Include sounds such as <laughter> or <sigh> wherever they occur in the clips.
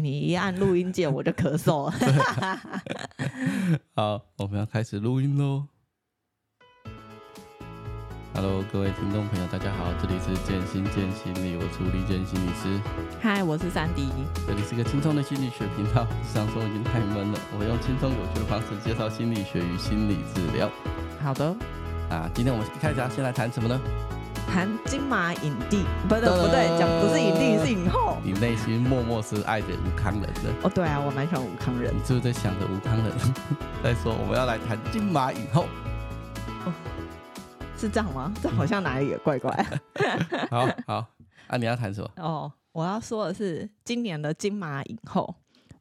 你一按录音键，我就咳嗽了。<laughs> 好，我们要开始录音喽。Hello，各位听众朋友，大家好，这里是建心建心理，我是李建心理师。嗨，我是三迪。这里是个轻松的心理学频道。上说已经太闷了，我用轻松有趣的方式介绍心理学与心理治疗。好的。啊，今天我们一开始要先来谈什么呢？谈金马影帝，不对不对，讲不是影帝是影后。你内心默默是爱着吴康仁的。哦，对啊，我蛮喜欢吴康仁。你是不是在想着吴康仁？<laughs> 再说，我们要来谈金马影后。是这样吗？这好像哪里也怪怪。<laughs> 好好，啊，你要谈什么？哦，我要说的是今年的金马影后，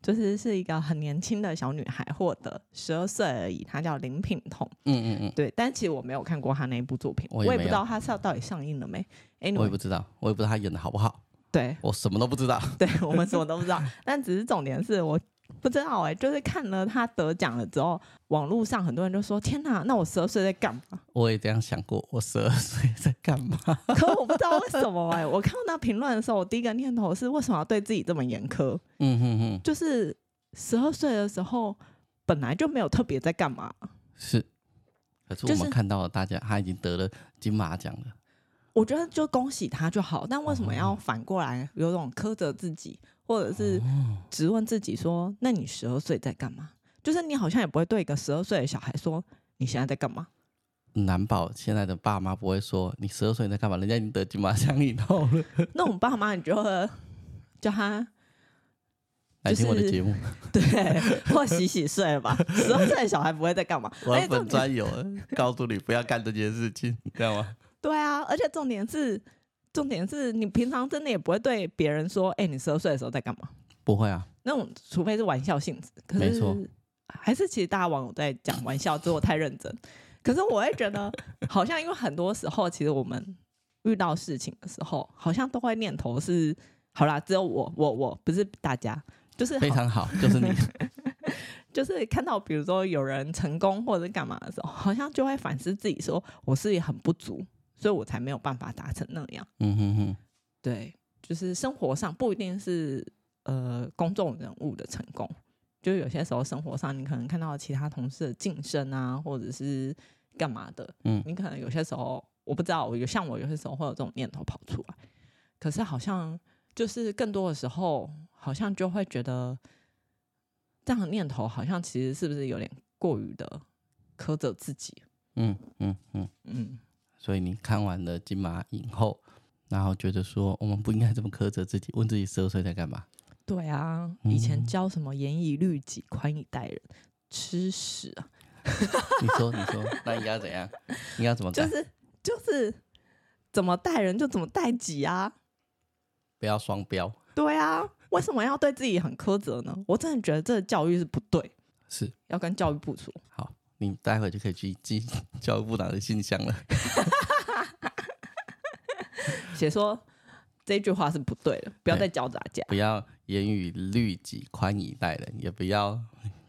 就是是一个很年轻的小女孩获得十二岁而已，她叫林品彤。嗯嗯嗯，对。但其实我没有看过她那一部作品，我也，我也不知道她上到底上映了没。Anyway, 我也不知道，我也不知道她演的好不好。对，我什么都不知道。<laughs> 对，我们什么都不知道，但只是重点是我。不知道哎、欸，就是看了他得奖了之后，网络上很多人就说：“天哪，那我十二岁在干嘛？”我也这样想过，我十二岁在干嘛？可我不知道为什么哎、欸！我看到那评论的时候，我第一个念头是：为什么要对自己这么严苛？嗯哼哼，就是十二岁的时候本来就没有特别在干嘛。是，可是我们看到了大家，他已经得了金马奖了。我觉得就恭喜他就好，但为什么要反过来有种苛责自己？或者是质问自己说：“那你十二岁在干嘛？”就是你好像也不会对一个十二岁的小孩说：“你现在在干嘛？”难保现在的爸妈不会说：“你十二岁在干嘛？”人家已经得金马奖影后了。那种爸妈，你就会叫他来听我的节目，<laughs> 对，或洗洗睡吧。十二岁的小孩不会在干嘛？<laughs> 我本专有告诉你不要干这件事情，知道吗？对啊，而且重点是。重点是你平常真的也不会对别人说：“哎、欸，你十二岁的时候在干嘛？”不会啊，那种除非是玩笑性质。可是，没错，还是其实大家网友在讲玩笑，之后太认真。可是我会觉得，好像因为很多时候，其实我们遇到事情的时候，好像都会念头是：好啦，只有我，我，我不是大家，就是非常好，就是你，<laughs> 就是看到比如说有人成功或者干嘛的时候，好像就会反思自己，说我是也很不足。所以我才没有办法达成那样。嗯哼哼，对，就是生活上不一定是呃公众人物的成功，就有些时候生活上你可能看到其他同事的晋升啊，或者是干嘛的，嗯，你可能有些时候我不知道，我有像我有些时候会有这种念头跑出来，可是好像就是更多的时候，好像就会觉得这样的念头好像其实是不是有点过于的苛责自己？嗯嗯嗯嗯。所以你看完了金马影后，然后觉得说我们不应该这么苛责自己，问自己十二岁在干嘛？对啊，以前教什么严以律己，宽以待人，吃屎啊！<laughs> 你说，你说，那应该怎样？应该怎么？就是就是怎么待人就怎么待己啊！不要双标。对啊，为什么要对自己很苛责呢？我真的觉得这个教育是不对，是要跟教育部说。好。你待会就可以去寄教育部长的信箱了。<laughs> 写说这句话是不对的，不要再教大家。不要严于律己，宽以待人，也不要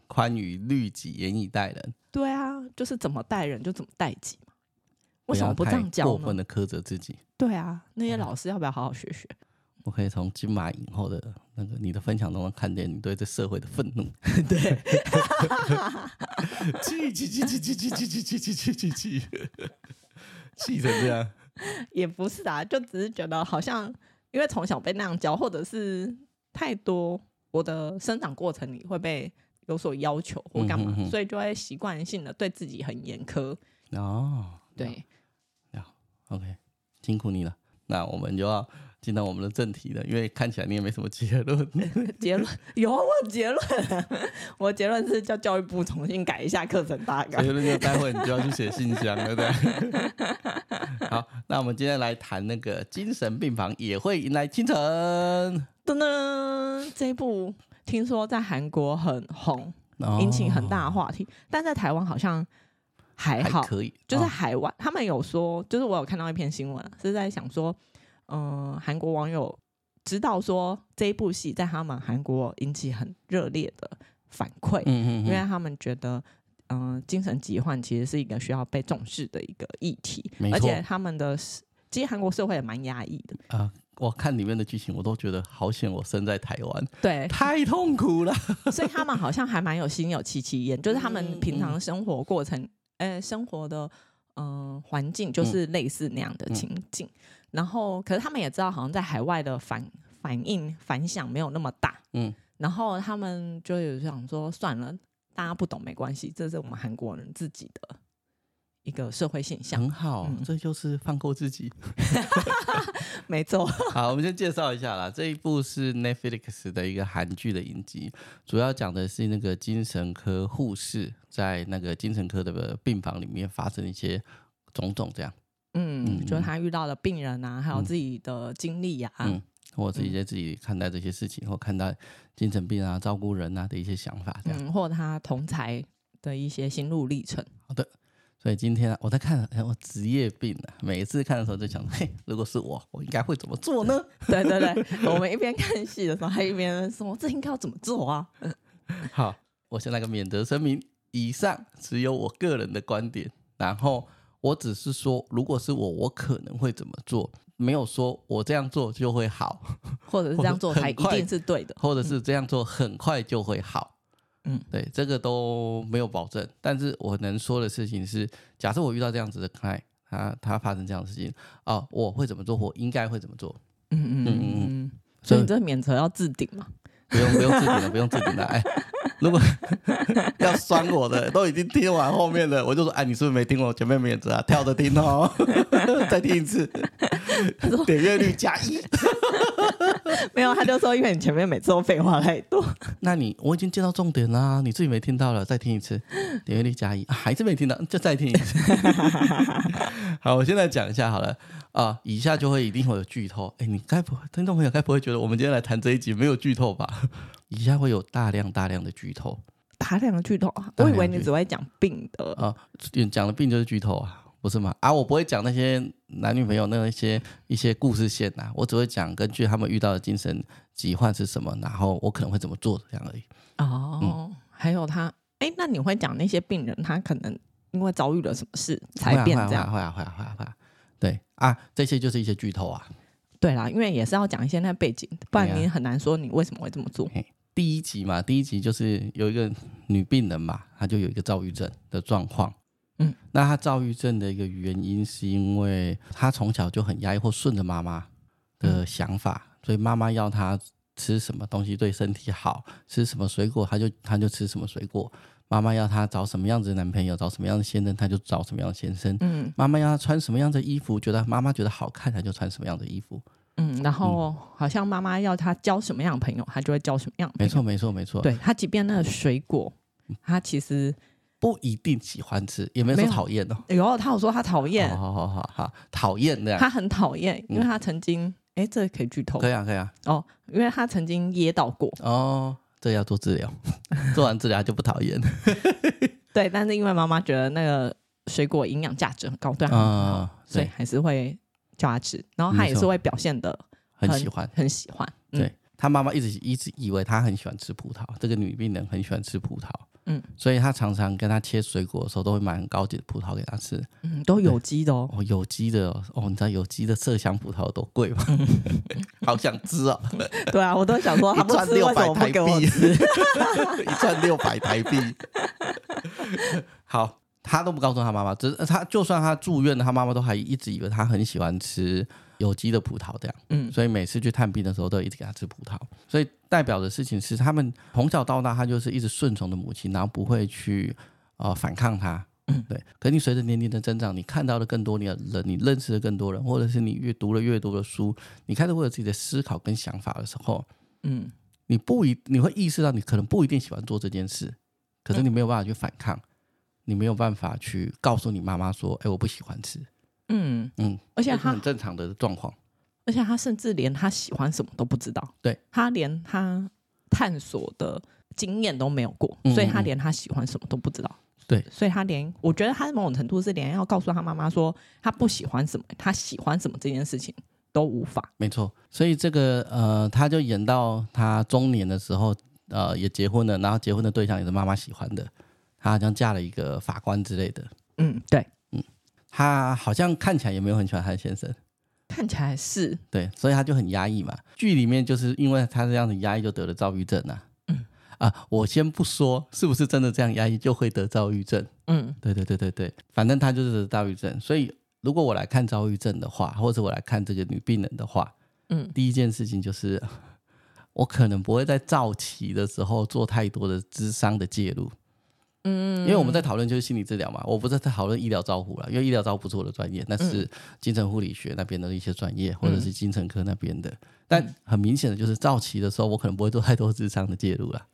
宽于律己，严以待人。对啊，就是怎么待人就怎么待己嘛。为什么不这样教呢？过分的苛责自己。对啊，那些老师要不要好好学学？我可以从金马影后的那个你的分享中看见你对这社会的愤怒。对，气气气气气气气气气气气气气，气成这样。<laughs> 也不是啊，就只是觉得好像因为从小被那样教，或者是太多我的生长过程里会被有所要求或干嘛，嗯、哼哼所以就会习惯性的对自己很严苛。哦，对，好，OK，辛苦你了。那我们就要。进到我们的正题了，因为看起来你也没什么结论。<laughs> 结论有啊，我有结论。我结论是叫教育部重新改一下课程大纲。结论就待会你就要去写信箱了，对不对？<laughs> 好，那我们今天来谈那个精神病房也会迎来清晨。噔噔，这一部听说在韩国很红，引起很大的话题，哦、但在台湾好像还好，还可以。就是海外、哦、他们有说，就是我有看到一篇新闻，是在想说。嗯，韩国网友知道说这一部戏在他们韩国引起很热烈的反馈，嗯嗯嗯，因为他们觉得，嗯，精神疾患其实是一个需要被重视的一个议题。而且他们的其实韩国社会也蛮压抑的啊，我看里面的剧情，我都觉得好险，我生在台湾，对，太痛苦了。所以他们好像还蛮有心有戚戚焉，就是他们平常生活过程，呃、嗯欸，生活的嗯环境就是类似那样的情境。嗯、然后，可是他们也知道，好像在海外的反反应反响没有那么大。嗯，然后他们就有想说，算了，大家不懂没关系，这是我们韩国人自己的。一个社会现象很好，嗯、这就是放过自己，<laughs> <laughs> 没错。<laughs> 好，我们先介绍一下啦。这一部是 Netflix 的一个韩剧的影集，主要讲的是那个精神科护士在那个精神科的病房里面发生一些种种这样。嗯，嗯就是他遇到的病人啊，还有自己的经历呀、啊，嗯，或自己在自己看待这些事情，嗯、或看待精神病啊、照顾人啊的一些想法这样，嗯、或他同才的一些心路历程。好的。所以今天我在看，哎我职业病啊，每一次看的时候就想，<laughs> 嘿，如果是我，我应该会怎么做呢？<laughs> 对对对，我们一边看戏的时候，还一边说，这应该要怎么做啊？<laughs> 好，我先来个免责声明，以上只有我个人的观点，然后我只是说，如果是我，我可能会怎么做，没有说我这样做就会好，<laughs> 或者是这样做才一定是对的，或者是这样做很快就会好。嗯，对，这个都没有保证，但是我能说的事情是，假设我遇到这样子的 client，他他发生这样的事情，哦，我会怎么做？我应该会怎么做？嗯嗯嗯嗯，所以你这免责要置顶吗？不用不用置顶了，不用置顶了。哎，如果 <laughs> 要酸我的，都已经听完后面的，我就说，哎，你是不是没听我前面免责啊？跳着听哦，<laughs> 再听一次，<laughs> 点阅率加一。<laughs> 没有，他就说，因为你前面每次都废话太多。<laughs> 那你我已经接到重点啦，你自己没听到了，再听一次，点阅率加一，啊，还是没听到，就再听一次。<laughs> 好，我现在讲一下好了啊，以下就会一定会有剧透。哎，你该不会听众朋友该不会觉得我们今天来谈这一集没有剧透吧？以下会有大量大量的剧透，大量的剧透啊！我以为你只会讲病的啊，讲的病就是剧透啊。不是吗？啊，我不会讲那些男女朋友那一些一些故事线呐、啊，我只会讲根据他们遇到的精神疾患是什么，然后我可能会怎么做这样而已。哦，嗯、还有他，哎，那你会讲那些病人他可能因为遭遇了什么事才变这样？会啊会啊会啊会啊，对啊，这些就是一些剧透啊。对啦，因为也是要讲一些那背景，不然你很难说你为什么会这么做。第一集嘛，第一集就是有一个女病人嘛，她就有一个躁郁症的状况。嗯，那他躁郁症的一个原因是因为他从小就很压抑或顺着妈妈的想法，嗯、所以妈妈要他吃什么东西对身体好，吃什么水果他就他就吃什么水果。妈妈要他找什么样子的男朋友，找什么样的先生，他就找什么样的先生。嗯，妈妈要他穿什么样的衣服，觉得妈妈觉得好看，他就穿什么样的衣服。嗯，然后好像妈妈要他交什么样的朋友，他就会交什么样。没错，没错，没错。对，他即便那个水果，他其实。不一定喜欢吃，也没有说讨厌哦。有，他有说他讨厌。好好好好，讨厌的。他很讨厌，因为他曾经，哎，这可以剧透。可以啊，可以啊。哦，因为他曾经噎到过。哦，这要做治疗，<laughs> 做完治疗就不讨厌。<laughs> 对，但是因为妈妈觉得那个水果营养价值很高，对啊，所以还是会叫他吃。然后他也是会表现的很喜欢，很喜欢。对，他妈妈一直一直以为他很喜欢吃葡萄，这个女病人很喜欢吃葡萄。嗯，所以他常常跟他切水果的时候，都会买很高级的葡萄给他吃。嗯，都有机的哦。哦，有机的哦。哦，你知道有机的麝香葡萄有多贵吗？嗯、<laughs> 好想吃哦。对啊，我都想说他不吃，为什么不给我吃？<laughs> 一串六百台币。好，他都不告诉他妈妈，只是他就算他住院了，他妈妈都还一直以为他很喜欢吃。有机的葡萄这样，嗯，所以每次去探病的时候，都一直给他吃葡萄。所以代表的事情是，他们从小到大，他就是一直顺从的母亲，然后不会去呃反抗他，嗯，对。可你随着年龄的增长，你看到的更多你的人，你认识的更多人，或者是你越读了越多的书，你开始会有自己的思考跟想法的时候，嗯，你不一你会意识到，你可能不一定喜欢做这件事，可是你没有办法去反抗，你没有办法去告诉你妈妈说，哎，我不喜欢吃。嗯。嗯，而且他很正常的状况，而且他甚至连他喜欢什么都不知道，对，他连他探索的经验都没有过，所以他连他喜欢什么都不知道，对，所以他连我觉得他某种程度是连要告诉他妈妈说他不喜欢什么，他喜欢什么这件事情都无法，没错，所以这个呃，他就演到他中年的时候，呃，也结婚了，然后结婚的对象也是妈妈喜欢的，他好像嫁了一个法官之类的，嗯，对。他好像看起来也没有很喜欢他的先生，看起来是对，所以他就很压抑嘛。剧里面就是因为他这样子压抑，就得了躁郁症啊。嗯啊，我先不说是不是真的这样压抑就会得躁郁症。嗯，对对对对对，反正他就是得躁郁症。所以如果我来看躁郁症的话，或者我来看这个女病人的话，嗯，第一件事情就是 <laughs> 我可能不会在躁期的时候做太多的智商的介入。嗯，因为我们在讨论就是心理治疗嘛，我不是在讨论医疗照护了，因为医疗照护不是我的专业，那是精神护理学那边的一些专业，或者是精神科那边的。但很明显的就是躁期的时候，我可能不会做太多智商的介入了。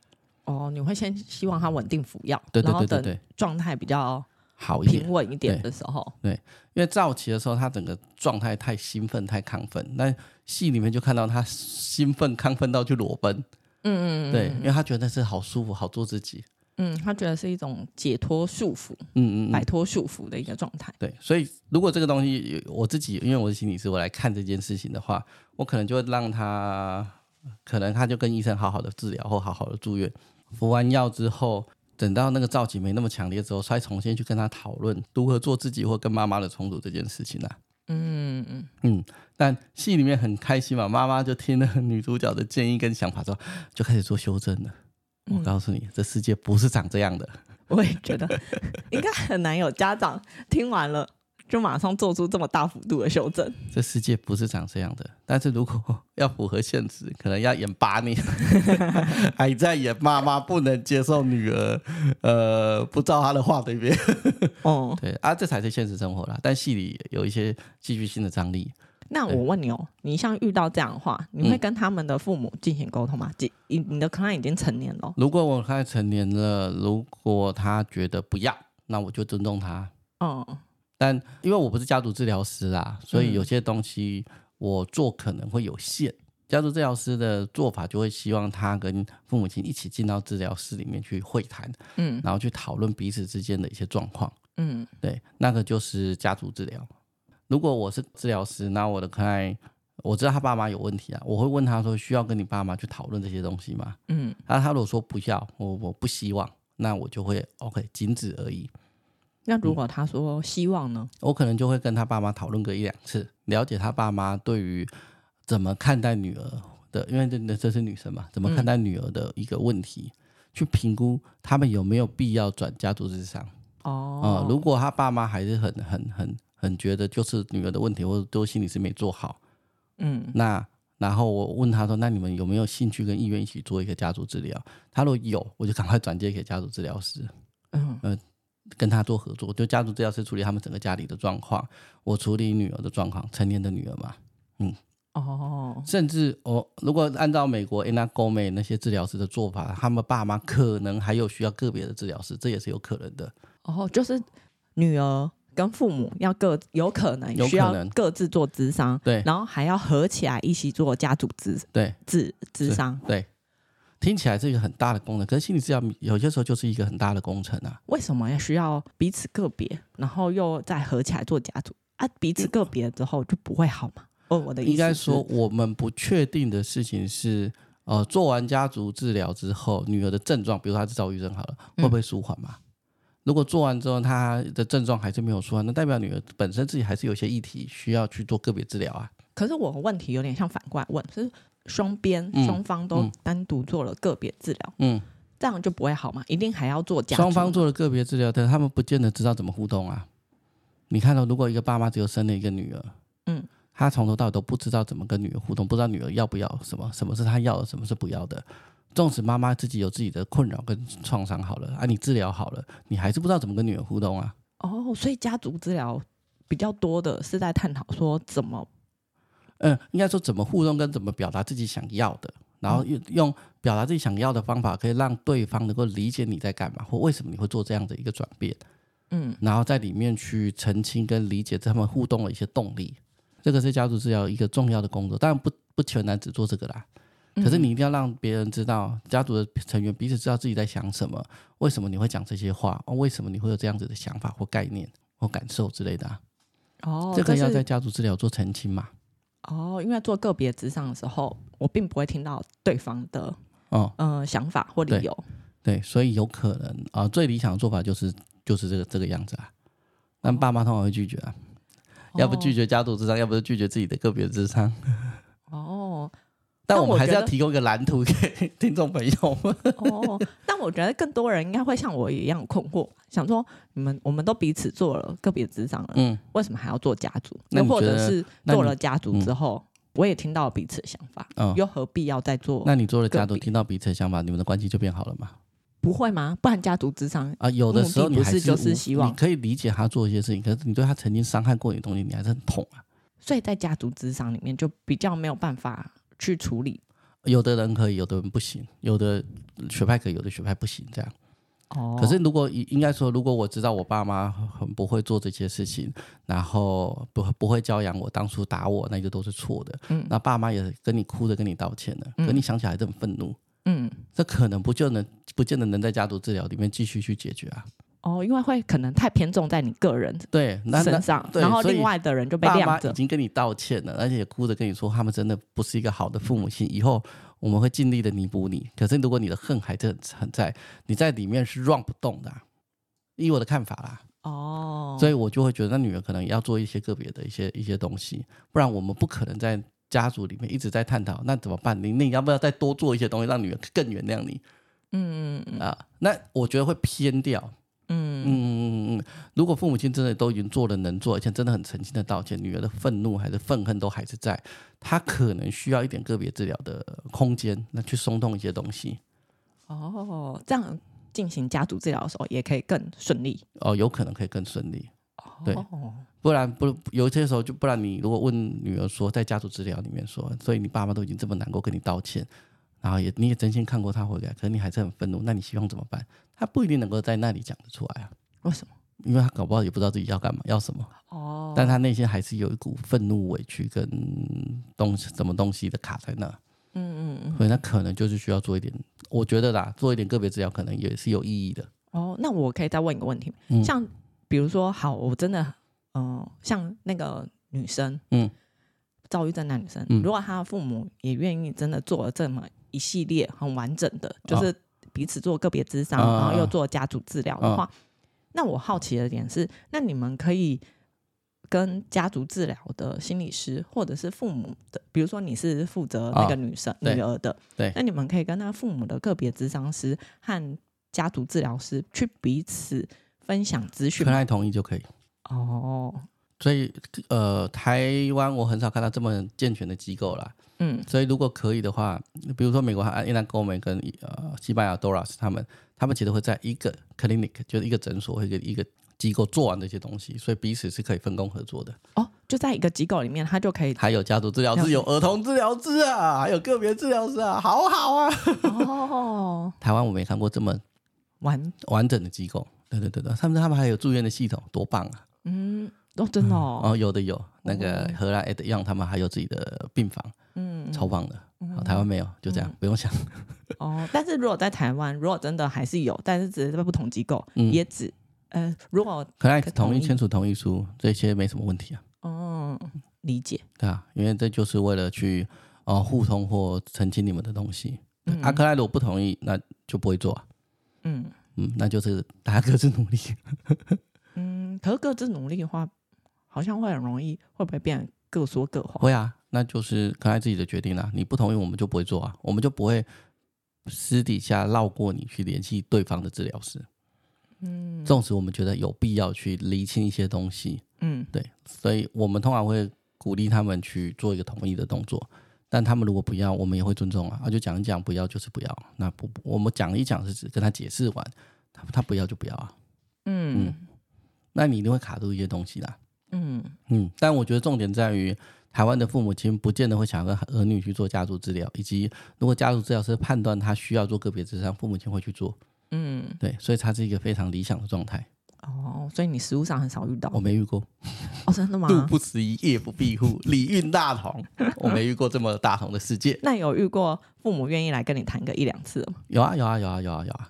哦，你会先希望他稳定服药，对对对对对，状态比较好平稳一点的时候，对，因为躁期的时候他整个状态太兴奋太亢奋，那戏里面就看到他兴奋亢奋到去裸奔，嗯嗯，对，因为他觉得那是好舒服，好做自己。嗯，他觉得是一种解脱束缚，嗯嗯，摆脱束缚的一个状态。对，所以如果这个东西我自己，因为我是心理师，我来看这件事情的话，我可能就会让他，可能他就跟医生好好的治疗或好好的住院，服完药之后，等到那个躁期没那么强烈之后，再重新去跟他讨论如何做自己或跟妈妈的冲突这件事情啊。嗯嗯嗯。但戏里面很开心嘛，妈妈就听了女主角的建议跟想法之后，就开始做修正了。我告诉你，这世界不是长这样的。<laughs> 我也觉得，应该很难有家长听完了就马上做出这么大幅度的修正。这世界不是长这样的。但是如果 <laughs> 要符合现实，可能要演八年，<laughs> 还在演妈妈不能接受女儿，呃，不照她的话对不对？哦，对啊，这才是现实生活啦。但戏里有一些戏剧性的张力。那我问你哦，你像遇到这样的话，你会跟他们的父母进行沟通吗？你你的 client 已经成年了。如果我 client 成年了，如果他觉得不要，那我就尊重他。嗯。但因为我不是家族治疗师啦，所以有些东西我做可能会有限。嗯、家族治疗师的做法就会希望他跟父母亲一起进到治疗室里面去会谈，嗯，然后去讨论彼此之间的一些状况。嗯，对，那个就是家族治疗。如果我是治疗师，那我的客户我知道他爸妈有问题啊，我会问他说，需要跟你爸妈去讨论这些东西吗？嗯，那他如果说不要，我我不希望，那我就会 OK 仅止而已。那如果他说希望呢？嗯，我可能就会跟他爸妈讨论个一两次，了解他爸妈对于怎么看待女儿的，因为这这是女生嘛，怎么看待女儿的一个问题，嗯，去评估他们有没有必要转家族智商。哦，呃，如果他爸妈还是很很很。很觉得就是女儿的问题，或者都心理是没做好，嗯，那然后我问他说，那你们有没有兴趣跟意愿一起做一个家族治疗？他说有，我就赶快转接给家族治疗师，嗯，呃，跟他做合作，就家族治疗师处理他们整个家里的状况，我处理女儿的状况，成年的女儿嘛，嗯，哦，甚至我、哦、如果按照美国 Anna Gomez 那些治疗师的做法，他们爸妈可能还有需要个别的治疗师，这也是有可能的。哦，就是女儿。跟父母要各有可能需要各自做咨商，对，然后还要合起来一起做家族咨对咨咨商，对，听起来是一个很大的功能，可是心理治疗有些时候就是一个很大的工程啊。为什么要需要彼此个别，然后又再合起来做家族啊？彼此个别之后就不会好吗？哦，我的意思应该说，我们不确定的事情是，呃，做完家族治疗之后，女儿的症状，比如说她是躁郁症好了，会不会舒缓嘛？嗯如果做完之后，他的症状还是没有舒缓，那代表女儿本身自己还是有些议题需要去做个别治疗啊。可是我的问题有点像反过来问，是双边双方都单独做了个别治疗，嗯，这样就不会好吗？一定还要做家族？双方做了个别治疗，但他们不见得知道怎么互动啊。你看到，如果一个爸妈只有生了一个女儿，嗯，他从头到尾都不知道怎么跟女儿互动，不知道女儿要不要什么，什么是他要的，什么是不要的。纵使妈妈自己有自己的困扰跟创伤，好了啊，你治疗好了，你还是不知道怎么跟女儿互动啊。哦，所以家族治疗比较多的是在探讨说怎么，嗯，应该说怎么互动跟怎么表达自己想要的，然后用用表达自己想要的方法，可以让对方能够理解你在干嘛，或为什么你会做这样的一个转变。嗯，然后在里面去澄清跟理解他们互动的一些动力，这个是家族治疗一个重要的工作，当然不不全然只做这个啦。可是你一定要让别人知道，家族的成员彼此知道自己在想什么，为什么你会讲这些话，为什么你会有这样子的想法或概念或感受之类的啊。哦，这个要在家族治疗做澄清嘛。哦，因为做个别咨商的时候，我并不会听到对方的哦呃想法或理由。对，对，所以有可能啊，最理想的做法就是就是这个这个样子啊，但爸妈通常会拒绝啊。要不拒绝家族咨商，要不是拒绝自己的个别咨商。哦，但我们还是要提供一个蓝图给 <laughs> 听众朋友们。哦，但我觉得更多人应该会像我一样困惑，想说你们我们都彼此做了个别职场了，嗯，为什么还要做家族？那或者是做了家族之后，我也听到彼此的想法，嗯，又何必要再做？那你做了家族，听到彼此的想法，你们的关系就变好了吗？不会吗？不然家族咨商啊，有的时候你还是，是就是希望你可以理解他做一些事情，可是你对他曾经伤害过你的东西，你还是很痛啊。所以在家族咨商里面就比较没有办法去处理。有的人可以，有的人不行，有的学派可以，有的学派不行，这样。哦。可是如果应该说，如果我知道我爸妈很不会做这些事情，然后不不会教养我，当初打我那个都是错的。嗯。那爸妈也跟你哭着跟你道歉了，嗯、可你想起来还是很愤怒。嗯，这可能不就能不见得能在家族治疗里面继续去解决啊。哦，因为会可能太偏重在你个人对身上，然后另外的人就被晾着。已经跟你道歉了，而且哭着跟你说他们真的不是一个好的父母亲，以后我们会尽力的弥补你。可是如果你的恨还是很在，你在里面是 run 不动的啊。以我的看法啦，哦，所以我就会觉得那女儿可能要做一些个别的一些一些东西，不然我们不可能在。家族里面一直在探讨，那怎么办？你你要不要再多做一些东西，让女儿更原谅你？嗯嗯嗯啊，那我觉得会偏掉。嗯嗯嗯嗯嗯，如果父母亲真的都已经做了能做，而且真的很诚心的道歉，女儿的愤怒还是愤恨都还是在，她可能需要一点个别治疗的空间，那去松动一些东西。哦，这样进行家族治疗的时候也可以更顺利。哦，有可能可以更顺利。对。不然不有些时候就不然你如果问女儿说，在家族治疗里面说，所以你爸妈都已经这么难过跟你道歉，然后也你也真心看过他回来，可是你还是很愤怒，那你希望怎么办？他不一定能够在那里讲得出来啊。为什么？因为他搞不好也不知道自己要干嘛，要什么。哦。但他内心还是有一股愤怒、委屈跟东西什么东西的卡在那。嗯嗯嗯。所以那可能就是需要做一点，我觉得啦，做一点个别治疗可能也是有意义的。哦，那我可以再问一个问题，嗯、像比如说，好，我真的。嗯、呃，像那个女生，嗯，躁郁症那女生，嗯、如果她的父母也愿意真的做了这么一系列很完整的，就是彼此做个别咨商，哦、然后又做家族治疗的话，哦、那我好奇的点是，那你们可以跟家族治疗的心理师，或者是父母的，比如说你是负责那个女生、哦、女儿的，对，那你们可以跟那个父母的个别咨商师和家族治疗师去彼此分享资讯，全爱同意就可以。哦，所以呃，台湾我很少看到这么健全的机构啦。嗯，所以如果可以的话，比如说美国还伊兰高梅跟呃西班牙 Doras 他们，他们其实会在一个 clinic 就是一个诊所或者一个机构做完这些东西，所以彼此是可以分工合作的。哦，就在一个机构里面，他就可以还有家族治疗师，有儿童治疗师啊，还有个别治疗师啊，好好啊。哦，<laughs> 台湾我没看过这么完完整的机构。对对对对，他们他们还有住院的系统，多棒啊！嗯，哦，真的哦，哦，有的有，那个荷兰 at Young 他们还有自己的病房，嗯，超棒的。台湾没有，就这样，不用想。哦，但是如果在台湾，如果真的还是有，但是只是在不同机构，也只呃，如果可爱同意签署同意书，这些没什么问题啊。哦，理解。对啊，因为这就是为了去哦互通或澄清你们的东西。阿克莱如果不同意，那就不会做啊。嗯嗯，那就是大家各自努力。<laughs> 嗯，可是各自努力的话，好像会很容易，会不会变各说各话？会啊，那就是可爱自己的决定啦。你不同意，我们就不会做啊，我们就不会私底下绕过你去联系对方的治疗师。嗯，纵使我们觉得有必要去厘清一些东西，嗯，对，所以我们通常会鼓励他们去做一个同意的动作。但他们如果不要，我们也会尊重啊，啊，就讲一讲，不要就是不要。那不，我们讲一讲是指跟他解释完，他他不要就不要啊。嗯。嗯那你一定会卡住一些东西啦，嗯嗯，但我觉得重点在于台湾的父母亲不见得会想要跟儿女去做家族治疗，以及如果家族治疗师判断他需要做个别咨商，父母亲会去做，嗯，对，所以他是一个非常理想的状态。哦，所以你实务上很少遇到？我没遇过。哦，真的吗？<laughs> 路不拾遗，夜不闭户，礼运大同，<laughs> 我没遇过这么大同的世界。那有遇过父母愿意来跟你谈个一两次吗？有啊，有啊，有啊，有啊，有啊。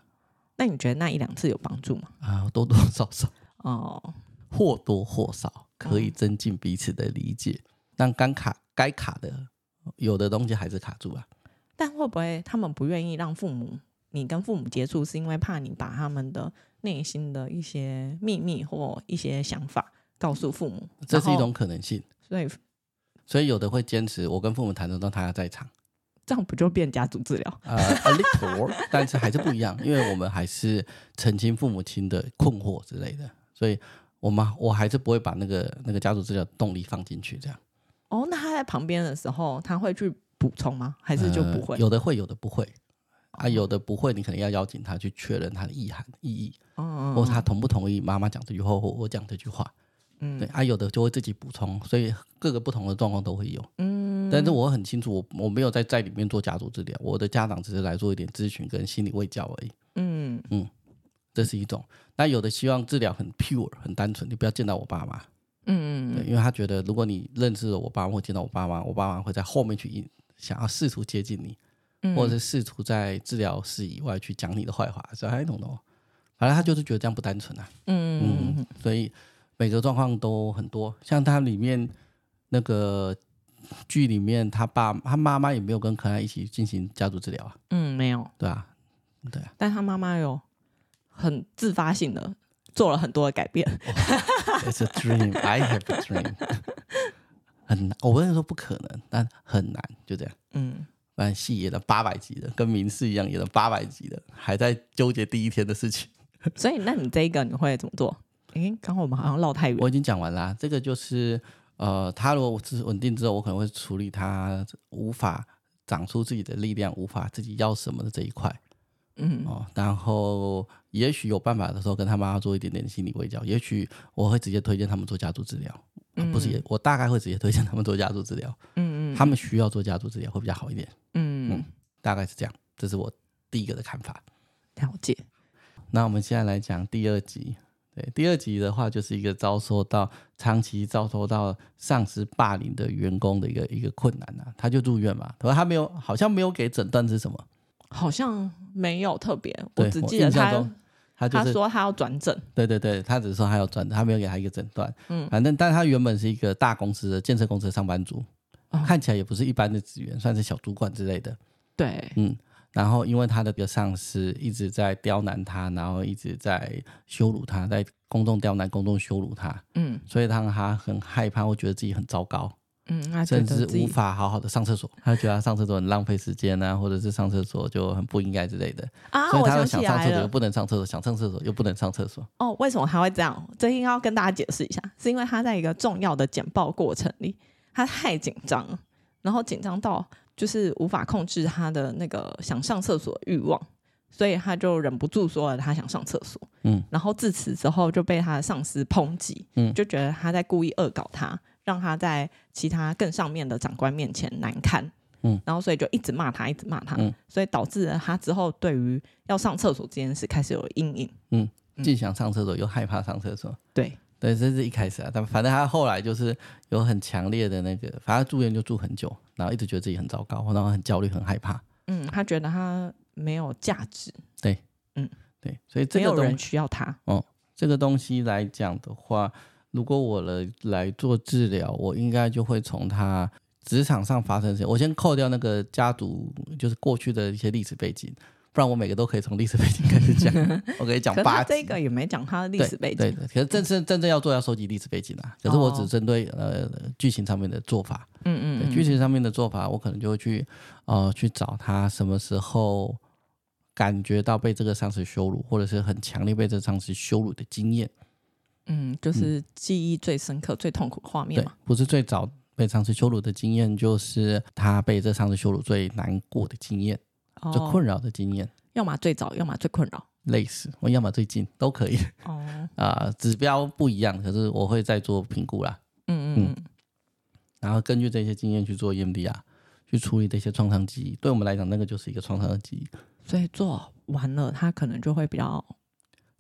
那你觉得那一两次有帮助吗？啊，多多少少。哦，或多或少可以增进彼此的理解，嗯、但刚卡该卡的，有的东西还是卡住了。但会不会他们不愿意让父母你跟父母接触，是因为怕你把他们的内心的一些秘密或一些想法告诉父母，这是一种可能性。所以，所以有的会坚持我跟父母谈的时候，他要在场，这样不就变家族治疗？呃，a little，但是还是不一样，因为我们还是澄清父母亲的困惑之类的，所以我妈我还是不会把那个那个家族治疗动力放进去，这样。哦，那他在旁边的时候，他会去补充吗？还是就不会？呃、有的会，有的不会。啊，有的不会，你可能要邀请他去确认他的意涵、意义，嗯，或他同不同意妈妈讲这句话或我讲这句话，嗯，对。啊，有的就会自己补充，所以各个不同的状况都会有，嗯。但是我很清楚，我我没有在在里面做家族治疗，我的家长只是来做一点咨询跟心理卫教而已，嗯嗯，这是一种。那有的希望治疗很 pure 很单纯，你不要见到我爸妈，嗯嗯，对，因为他觉得如果你认识了我爸妈或见到我爸妈，我爸妈会在后面去想要试图接近你。嗯或者是试图在治疗室以外去讲你的坏话，所以 I don't know，反正他就是觉得这样不单纯啊。嗯嗯，所以每个状况都很多，像他里面那个剧里面，他爸他妈妈也没有跟可爱一起进行家族治疗啊。嗯，没有。对啊，对啊。但他妈妈有很自发性的做了很多的改变。Oh, <laughs> it's a dream, I have a dream。<laughs> 很难，我不能说不可能，但很难，就这样。嗯。蛮戏演了八百集的，跟民视一样演了八百集的，还在纠结第一天的事情。<laughs> 所以，那你这一个你会怎么做？诶，刚刚我们好像绕太远。我已经讲完啦，这个就是呃，他如果是稳定之后，我可能会处理他无法长出自己的力量，无法自己要什么的这一块。嗯哦，然后也许有办法的时候，跟他妈妈做一点点心理慰教。也许我会直接推荐他们做家族治疗。嗯，不是也，我大概会直接推荐他们做家族治疗。嗯嗯，他们需要做家族治疗会比较好一点。嗯嗯，大概是这样，这是我第一个的看法。了解。那我们现在来讲第二集。对，第二集的话，就是一个遭受到长期遭受到上司霸凌的员工的一个一个困难啊，他就住院嘛。可是他没有，好像没有给诊断是什么？好像没有特别，我只记得他。他，就是、他说他要转诊，对对对，他只是说他要转，他没有给他一个诊断。嗯，反正，但他原本是一个大公司的建设公司的上班族，哦、看起来也不是一般的职员，算是小主管之类的。对，嗯，然后因为他的个上司一直在刁难他，然后一直在羞辱他，在公众刁难、公众羞辱他，嗯，所以让他很害怕，会觉得自己很糟糕。嗯，甚至无法好好的上厕所，<laughs> 他觉得他上厕所很浪费时间啊，或者是上厕所就很不应该之类的啊。所以他又想上厕所又不能上厕所，想上厕所又不能上厕所。哦，为什么他会这样？这应该要跟大家解释一下，是因为他在一个重要的简报过程里，他太紧张，然后紧张到就是无法控制他的那个想上厕所的欲望，所以他就忍不住说了他想上厕所。嗯，然后自此之后就被他的上司抨击，嗯，就觉得他在故意恶搞他。让他在其他更上面的长官面前难堪，嗯，然后所以就一直骂他，一直骂他，嗯，所以导致了他之后对于要上厕所这件事开始有阴影，嗯，既想上厕所又害怕上厕所，对，对，这是一开始啊，但反正他后来就是有很强烈的那个，反正住院就住很久，然后一直觉得自己很糟糕，然后很焦虑，很害怕，嗯，他觉得他没有价值，对，嗯，对，所以这个没有人需要他，哦，这个东西来讲的话。如果我来来做治疗，我应该就会从他职场上发生的事情，我先扣掉那个家族，就是过去的一些历史背景，不然我每个都可以从历史背景开始讲。<laughs> 我可以讲八集。这个也没讲他的历史背景。对，对，可是真正真正要做要收集历史背景啊。可是我只针对呃剧情上面的做法。嗯嗯。剧情上面的做法，我可能就会去呃去找他什么时候感觉到被这个上司羞辱，或者是很强烈被这个上司羞辱的经验。嗯，就是记忆最深刻、嗯、最痛苦的画面嘛。不是最早被上司羞辱的经验，就是他被这上司羞辱最难过的经验，哦、最困扰的经验。要么最早，要么最困扰。类似，我要么最近都可以。哦，啊、呃，指标不一样，可是我会再做评估啦。嗯嗯，嗯。然后根据这些经验去做 EMDR，去处理这些创伤记忆。对我们来讲，那个就是一个创伤的记忆。所以做完了，他可能就会比较。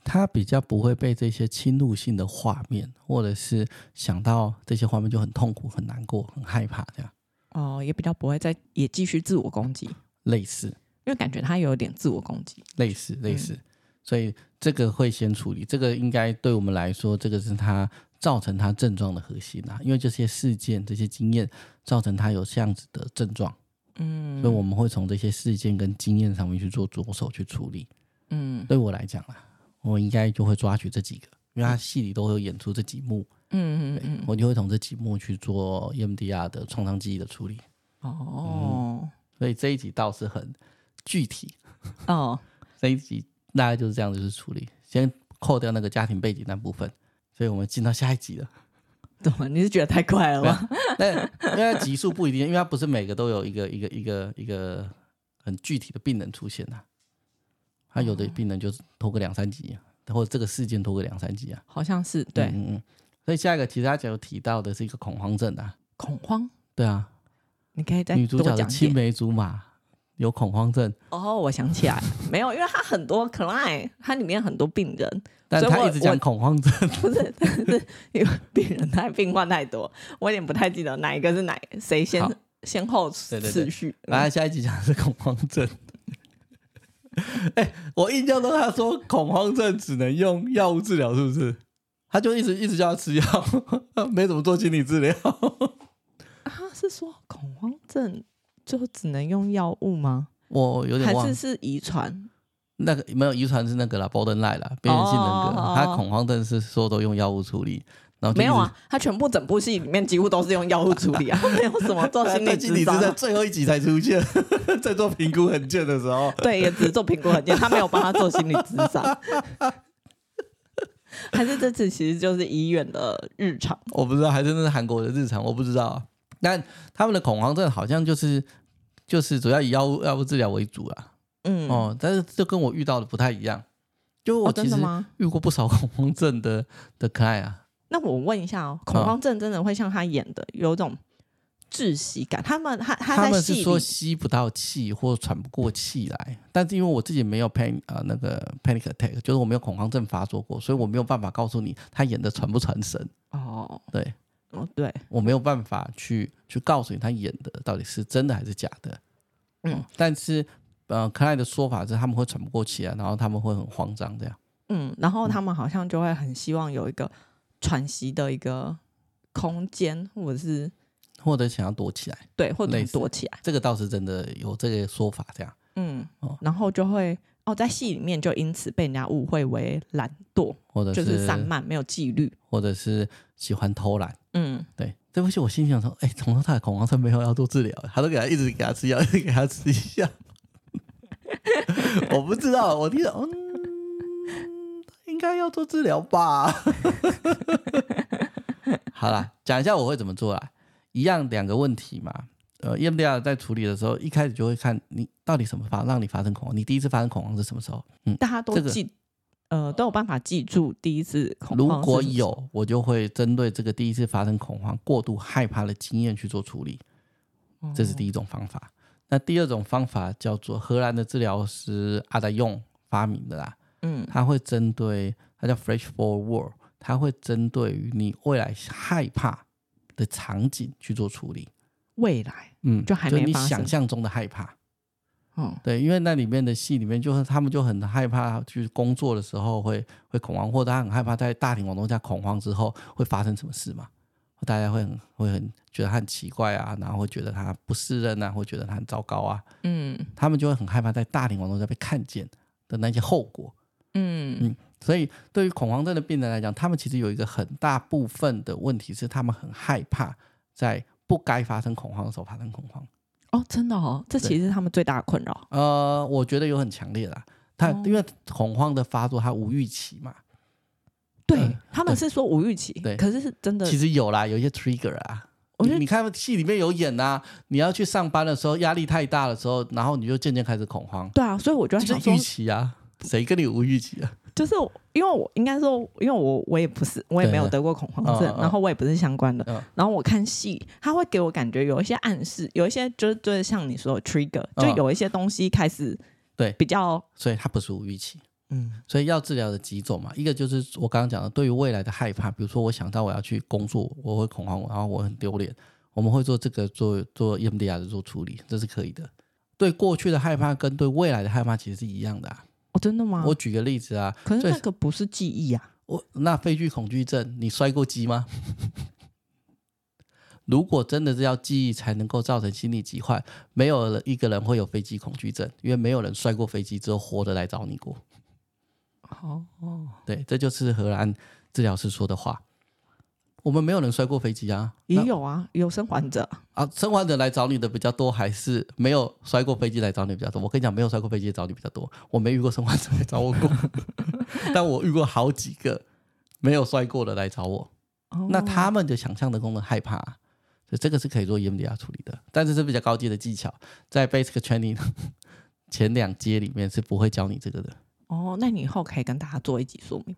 他比较不会被这些侵入性的画面，或者是想到这些画面就很痛苦、很难过、很害怕这样。哦，也比较不会再也继续自我攻击，类似，因为感觉他有点自我攻击，类似类似，所以这个会先处理。这个应该对我们来说，这个是他造成他症状的核心啊，因为这些事件、这些经验造成他有这样子的症状。嗯，所以我们会从这些事件跟经验上面去做着手去处理。嗯，对我来讲啊。我应该就会抓取这几个，因为他戏里都会有演出这几幕，嗯嗯嗯，我就会从这几幕去做 EMDR 的创伤记忆的处理。哦、嗯，所以这一集倒是很具体。哦，<laughs> 这一集大概就是这样子去处理，先扣掉那个家庭背景那部分，所以我们进到下一集了。怎么？你是觉得太快了吗？但因为集数不一定，因为它不是每个都有一个一个一个一个很具体的病人出现啊。他有的病人就是拖个两三集，或者这个事件拖个两三集啊。好像是对，嗯嗯。所以下一个其实他讲有提到的是一个恐慌症啊。恐慌？对啊。你可以再女主角的青梅竹马有恐慌症。哦，我想起来了，没有，因为他很多 client，他里面很多病人。但他一直讲恐慌症，不是，但是因为病人太病患太多，我有点不太记得哪一个是哪谁先先后次序。来，下一集讲的是恐慌症。<laughs> 哎、欸，我印象中他说恐慌症只能用药物治疗，是不是？他就一直一直叫他吃药，<laughs> 没怎么做心理治疗。他是说恐慌症就只能用药物吗？我有点忘，还是是遗传？那个没有遗传是那个啦，borderline 啦，边缘性人格。Oh, 他恐慌症是说都用药物处理，然后没有啊，他全部整部戏里面几乎都是用药物处理啊，<laughs> 没有什么做心理咨商，在最后一集才出现，<laughs> 在做评估很贱的时候，对，也只是做评估很贱，他没有帮他做心理咨商，<laughs> 还是这次其实就是医院的日常，我不知道，还是那是韩国的日常，我不知道。但他们的恐慌症好像就是就是主要以药物药物治疗为主啊。嗯。哦，但是这跟我遇到的不太一样，就我其实遇过不少恐慌症的的 client 啊。那我问一下哦，恐慌症真的会像他演的有种窒息感？他们他他，他们是说吸不到气或喘不过气来，但是因为我自己没有 panic 啊、呃、那个 panic attack，就是我没有恐慌症发作过，所以我没有办法告诉你他演的传不传神。哦，对，哦对，我没有办法去去告诉你他演的到底是真的还是假的。嗯，但是。呃，可爱的说法是他们会喘不过气来，然后他们会很慌张这样。嗯，然后他们好像就会很希望有一个喘息的一个空间，或者是或者想要躲起来，对，或者躲起来。这个倒是真的有这个说法这样。嗯，哦，然后就会哦，在戏里面就因此被人家误会为懒惰，或者是就是散漫、没有纪律，或者是喜欢偷懒。嗯，对，这部戏我心想说，哎，从头到尾恐慌症没有要做治疗，他都给他一直给他吃药，一直给他吃药。<laughs> 我不知道，我听到，嗯，应该要做治疗吧。<laughs> 好啦，讲一下我会怎么做啦。一样两个问题嘛。呃，EMDR 在处理的时候，一开始就会看你到底什么发让你发生恐慌。你第一次发生恐慌是什么时候？嗯，大家都记，这个、呃，都有办法记住第一次恐慌。如果有，我就会针对这个第一次发生恐慌、过度害怕的经验去做处理。这是第一种方法。那第二种方法叫做荷兰的治疗师阿达用发明的啦，嗯，他会针对，它叫 Flash Forward，它会针对于你未来害怕的场景去做处理。未来，嗯，就还没就你想象中的害怕，嗯，对，因为那里面的戏里面就是他们就很害怕，就是工作的时候会会恐慌，或者他很害怕在大庭广众下恐慌之后会发生什么事嘛。大家会很会很觉得他很奇怪啊，然后会觉得他不适任啊，会觉得他很糟糕啊。嗯，他们就会很害怕在大庭广众下被看见的那些后果。嗯嗯，所以对于恐慌症的病人来讲，他们其实有一个很大部分的问题是，他们很害怕在不该发生恐慌的时候发生恐慌。哦，真的哦，这其实是他们最大的困扰。呃，我觉得有很强烈啦，他、哦、因为恐慌的发作，他无预期嘛。对、嗯、他们是说无预期，对，可是是真的。其实有啦，有一些 trigger 啊。你看戏里面有演啊，你要去上班的时候，压力太大的时候，然后你就渐渐开始恐慌。对啊，所以我觉得就是预期啊，谁跟你无预期啊？就是因为我应该说，因为我我也不是，我也没有得过恐慌症，然后我也不是相关的。嗯、然后我看戏，他会给我感觉有一些暗示，有一些就是就是像你说的 trigger，就有一些东西开始对比较，所以它不是无预期。嗯，所以要治疗的几种嘛，一个就是我刚刚讲的，对于未来的害怕，比如说我想到我要去工作，我会恐慌，然后我很丢脸，我们会做这个做做 EMDR 的做处理，这是可以的。对过去的害怕跟对未来的害怕其实是一样的啊。哦，真的吗？我举个例子啊，可是那个不是记忆啊。我那飞机恐惧症，你摔过机吗？<laughs> 如果真的是要记忆才能够造成心理疾患，没有一个人会有飞机恐惧症，因为没有人摔过飞机之后活着来找你过。哦哦，对，这就是荷兰治疗师说的话。我们没有人摔过飞机啊，也有啊，有生还者。啊，生还者来找你的比较多，还是没有摔过飞机来找你比较多？我跟你讲，没有摔过飞机找你比较多，我没遇过生还者来找我过，<laughs> 但我遇过好几个没有摔过的来找我。哦、那他们的想象的功能害怕，所以这个是可以做 EMDR 处理的，但是是比较高阶的技巧，在 Basic Training <laughs> 前两阶里面是不会教你这个的。哦，那你以后可以跟大家做一集说明，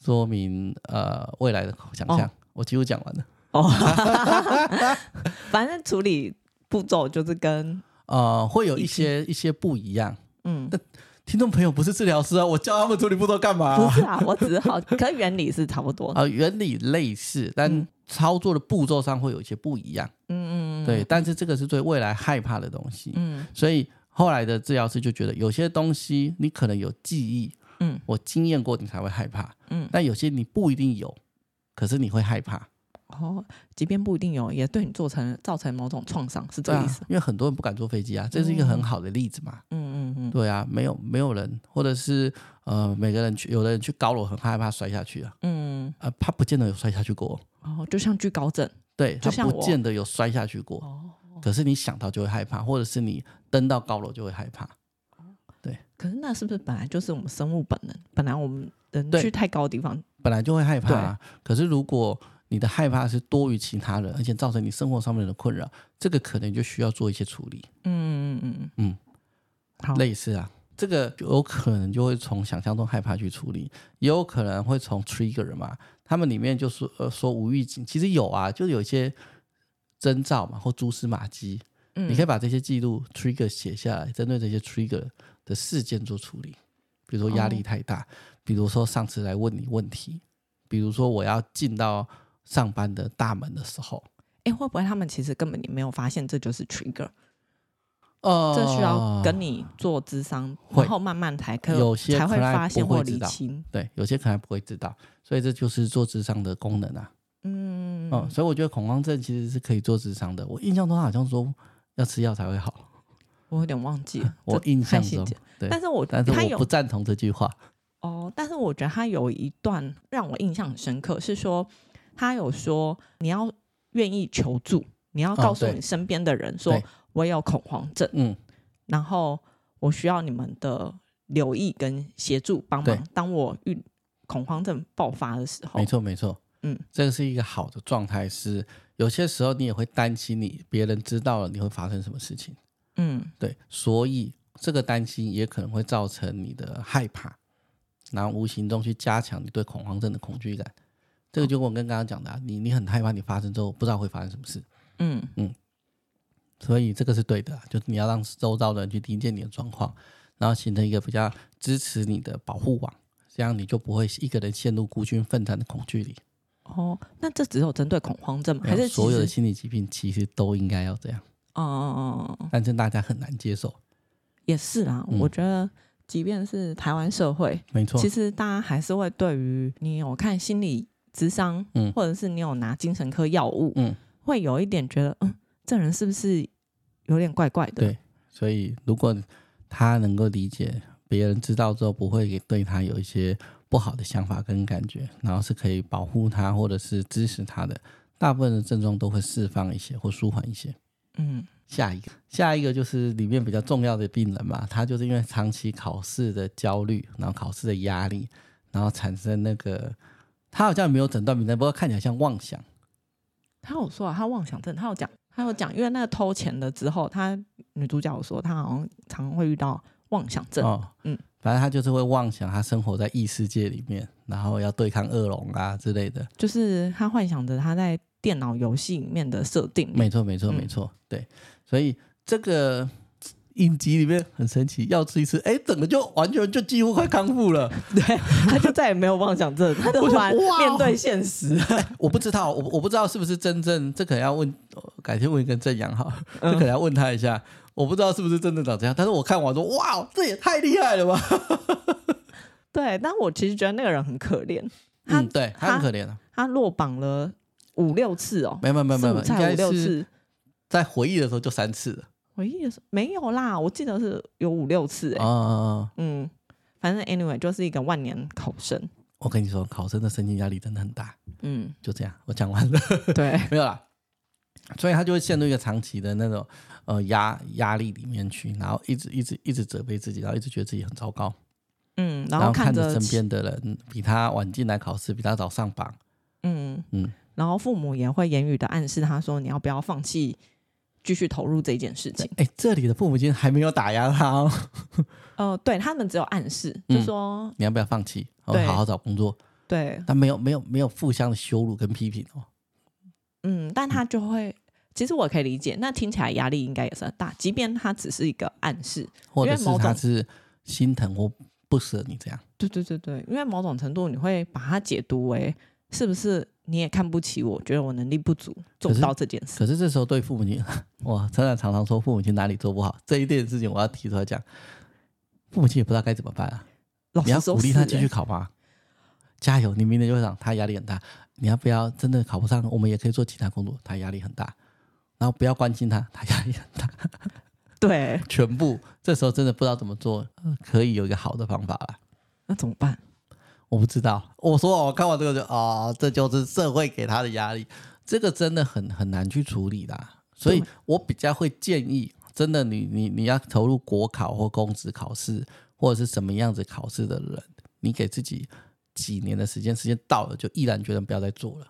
说明呃未来的想象。哦我几乎讲完了。哦，<laughs> 反正处理步骤就是跟呃会有一些一些不一样，嗯，但听众朋友不是治疗师啊，我教他们处理步骤干嘛？不是啊，我只是好，可原理是差不多。<laughs> 啊，原理类似，但操作的步骤上会有一些不一样，嗯嗯，对，但是这个是对未来害怕的东西，嗯，所以后来的治疗师就觉得有些东西你可能有记忆，嗯，我经验过你才会害怕，嗯，但有些你不一定有。可是你会害怕哦，即便不一定有，也对你做成造成某种创伤，是这个意思。因为很多人不敢坐飞机啊，这是一个很好的例子嘛。嗯嗯嗯，对啊，没有没有人，或者是呃，每个人去，有的人去高楼很害怕摔下去啊。嗯呃，他不见得有摔下去过。哦，就像惧高症，对，他不见得有摔下去过。哦，可是你想到就会害怕，或者是你登到高楼就会害怕。对。可是那是不是本来就是我们生物本能？本来我们人去太高的地方。本来就会害怕，啊，可是如果你的害怕是多于其他人，而且造成你生活上面的困扰，这个可能就需要做一些处理。嗯嗯嗯嗯，好，类似啊，这个有可能就会从想象中害怕去处理，也有可能会从 trigger 嘛，他们里面就说呃说无预警，其实有啊，就有一些征兆嘛，或蛛丝马迹，嗯，你可以把这些记录 trigger 写下来，针对这些 trigger 的事件做处理，比如说压力太大。哦比如说上次来问你问题，比如说我要进到上班的大门的时候，哎，会不会他们其实根本你没有发现这就是 trigger？呃，这需要跟你做智商，然后慢慢才可有些才会发现或理清。对，有些可能不会知道，所以这就是做智商的功能啊。嗯嗯，所以我觉得恐慌症其实是可以做智商的。我印象中好像说要吃药才会好，我有点忘记了。<laughs> 我印象中，对，但是我但是我不赞同这句话。哦，但是我觉得他有一段让我印象很深刻，是说他有说你要愿意求助，你要告诉你身边的人说，我有恐慌症，嗯，然后我需要你们的留意跟协助帮忙。当我遇恐慌症爆发的时候，没错没错，嗯，这个是一个好的状态。是有些时候你也会担心，你别人知道了你会发生什么事情，嗯，对，所以这个担心也可能会造成你的害怕。然后无形中去加强你对恐慌症的恐惧感，这个就跟我跟刚刚讲的、啊，你你很害怕你发生之后不知道会发生什么事，嗯嗯，所以这个是对的，就是你要让周遭的人去听见你的状况，然后形成一个比较支持你的保护网，这样你就不会一个人陷入孤军奋战的恐惧里。哦，那这只有针对恐慌症吗？还是所有的心理疾病其实都应该要这样？哦哦哦，但是大家很难接受。也是啊，嗯、我觉得。即便是台湾社会，没错，其实大家还是会对于你有看心理咨商，嗯，或者是你有拿精神科药物，嗯，会有一点觉得，嗯，这人是不是有点怪怪的？对，所以如果他能够理解，别人知道之后不会对他有一些不好的想法跟感觉，然后是可以保护他或者是支持他的，大部分的症状都会释放一些或舒缓一些，嗯。下一个，下一个就是里面比较重要的病人嘛，他就是因为长期考试的焦虑，然后考试的压力，然后产生那个，他好像没有诊断名单，不过看起来像妄想。他有说啊，他妄想症，他有讲，他有讲，因为那个偷钱的之后，他女主角有说，他好像常会遇到妄想症。哦，嗯，反正他就是会妄想，他生活在异世界里面，然后要对抗恶龙啊之类的，就是他幻想着他在电脑游戏里面的设定。没错，没错，没错，对。所以这个影集里面很神奇，要吃一次，哎，整个就完全就几乎快康复了。<laughs> 对，他就再也没有妄想症，<laughs> 他就突然面对现实。我不知道，我我不知道是不是真正，这可能要问，改天问一个正阳哈，这可能要问他一下。嗯、我不知道是不是真的长这样，但是我看完说，哇，这也太厉害了吧！<laughs> 对，但我其实觉得那个人很可怜。他嗯，对他很可怜啊，他落榜了五六次哦，没有没有没有没有，应该五六次。在回忆的时候就三次了，回忆的时候没有啦，我记得是有五六次哎、欸，嗯嗯，反正 anyway 就是一个万年考生。我跟你说，考生的身心压力真的很大。嗯，就这样，我讲完了。对，<laughs> 没有啦。所以他就会陷入一个长期的那种呃压压力里面去，然后一直一直一直责备自己，然后一直觉得自己很糟糕。嗯，然后看着身边的人比他晚进来考试，比他早上榜。嗯嗯，然后父母也会言语的暗示他说：“你要不要放弃，继续投入这件事情？”哎，这里的父母亲还没有打压他 <laughs> 哦。呃，对他们只有暗示，就说、嗯、你要不要放弃，对好好找工作。对，但没有没有没有互相的羞辱跟批评哦。嗯，但他就会，其实我可以理解，那听起来压力应该也是很大，即便他只是一个暗示，或者是他是心疼或不舍你这样。对对对对，因为某种程度你会把它解读为是不是你也看不起我，觉得我能力不足做不到这件事。可是，这时候对父母亲，我常常常常说父母亲哪里做不好，这一件事情我要提出来讲，父母亲也不知道该怎么办啊。你要鼓励他继续考吗？加油，你明年就会长，他压力很大。你要不要真的考不上？我们也可以做其他工作。他压力很大，然后不要关心他，他压力很大。<laughs> 对，全部这时候真的不知道怎么做，可以有一个好的方法了。那怎么办？我不知道。我说我看完这个就啊、哦，这就是社会给他的压力，这个真的很很难去处理的。所以我比较会建议，真的你你你要投入国考或公职考试或者是什么样子考试的人，你给自己。几年的时间，时间到了就毅然决然不要再做了，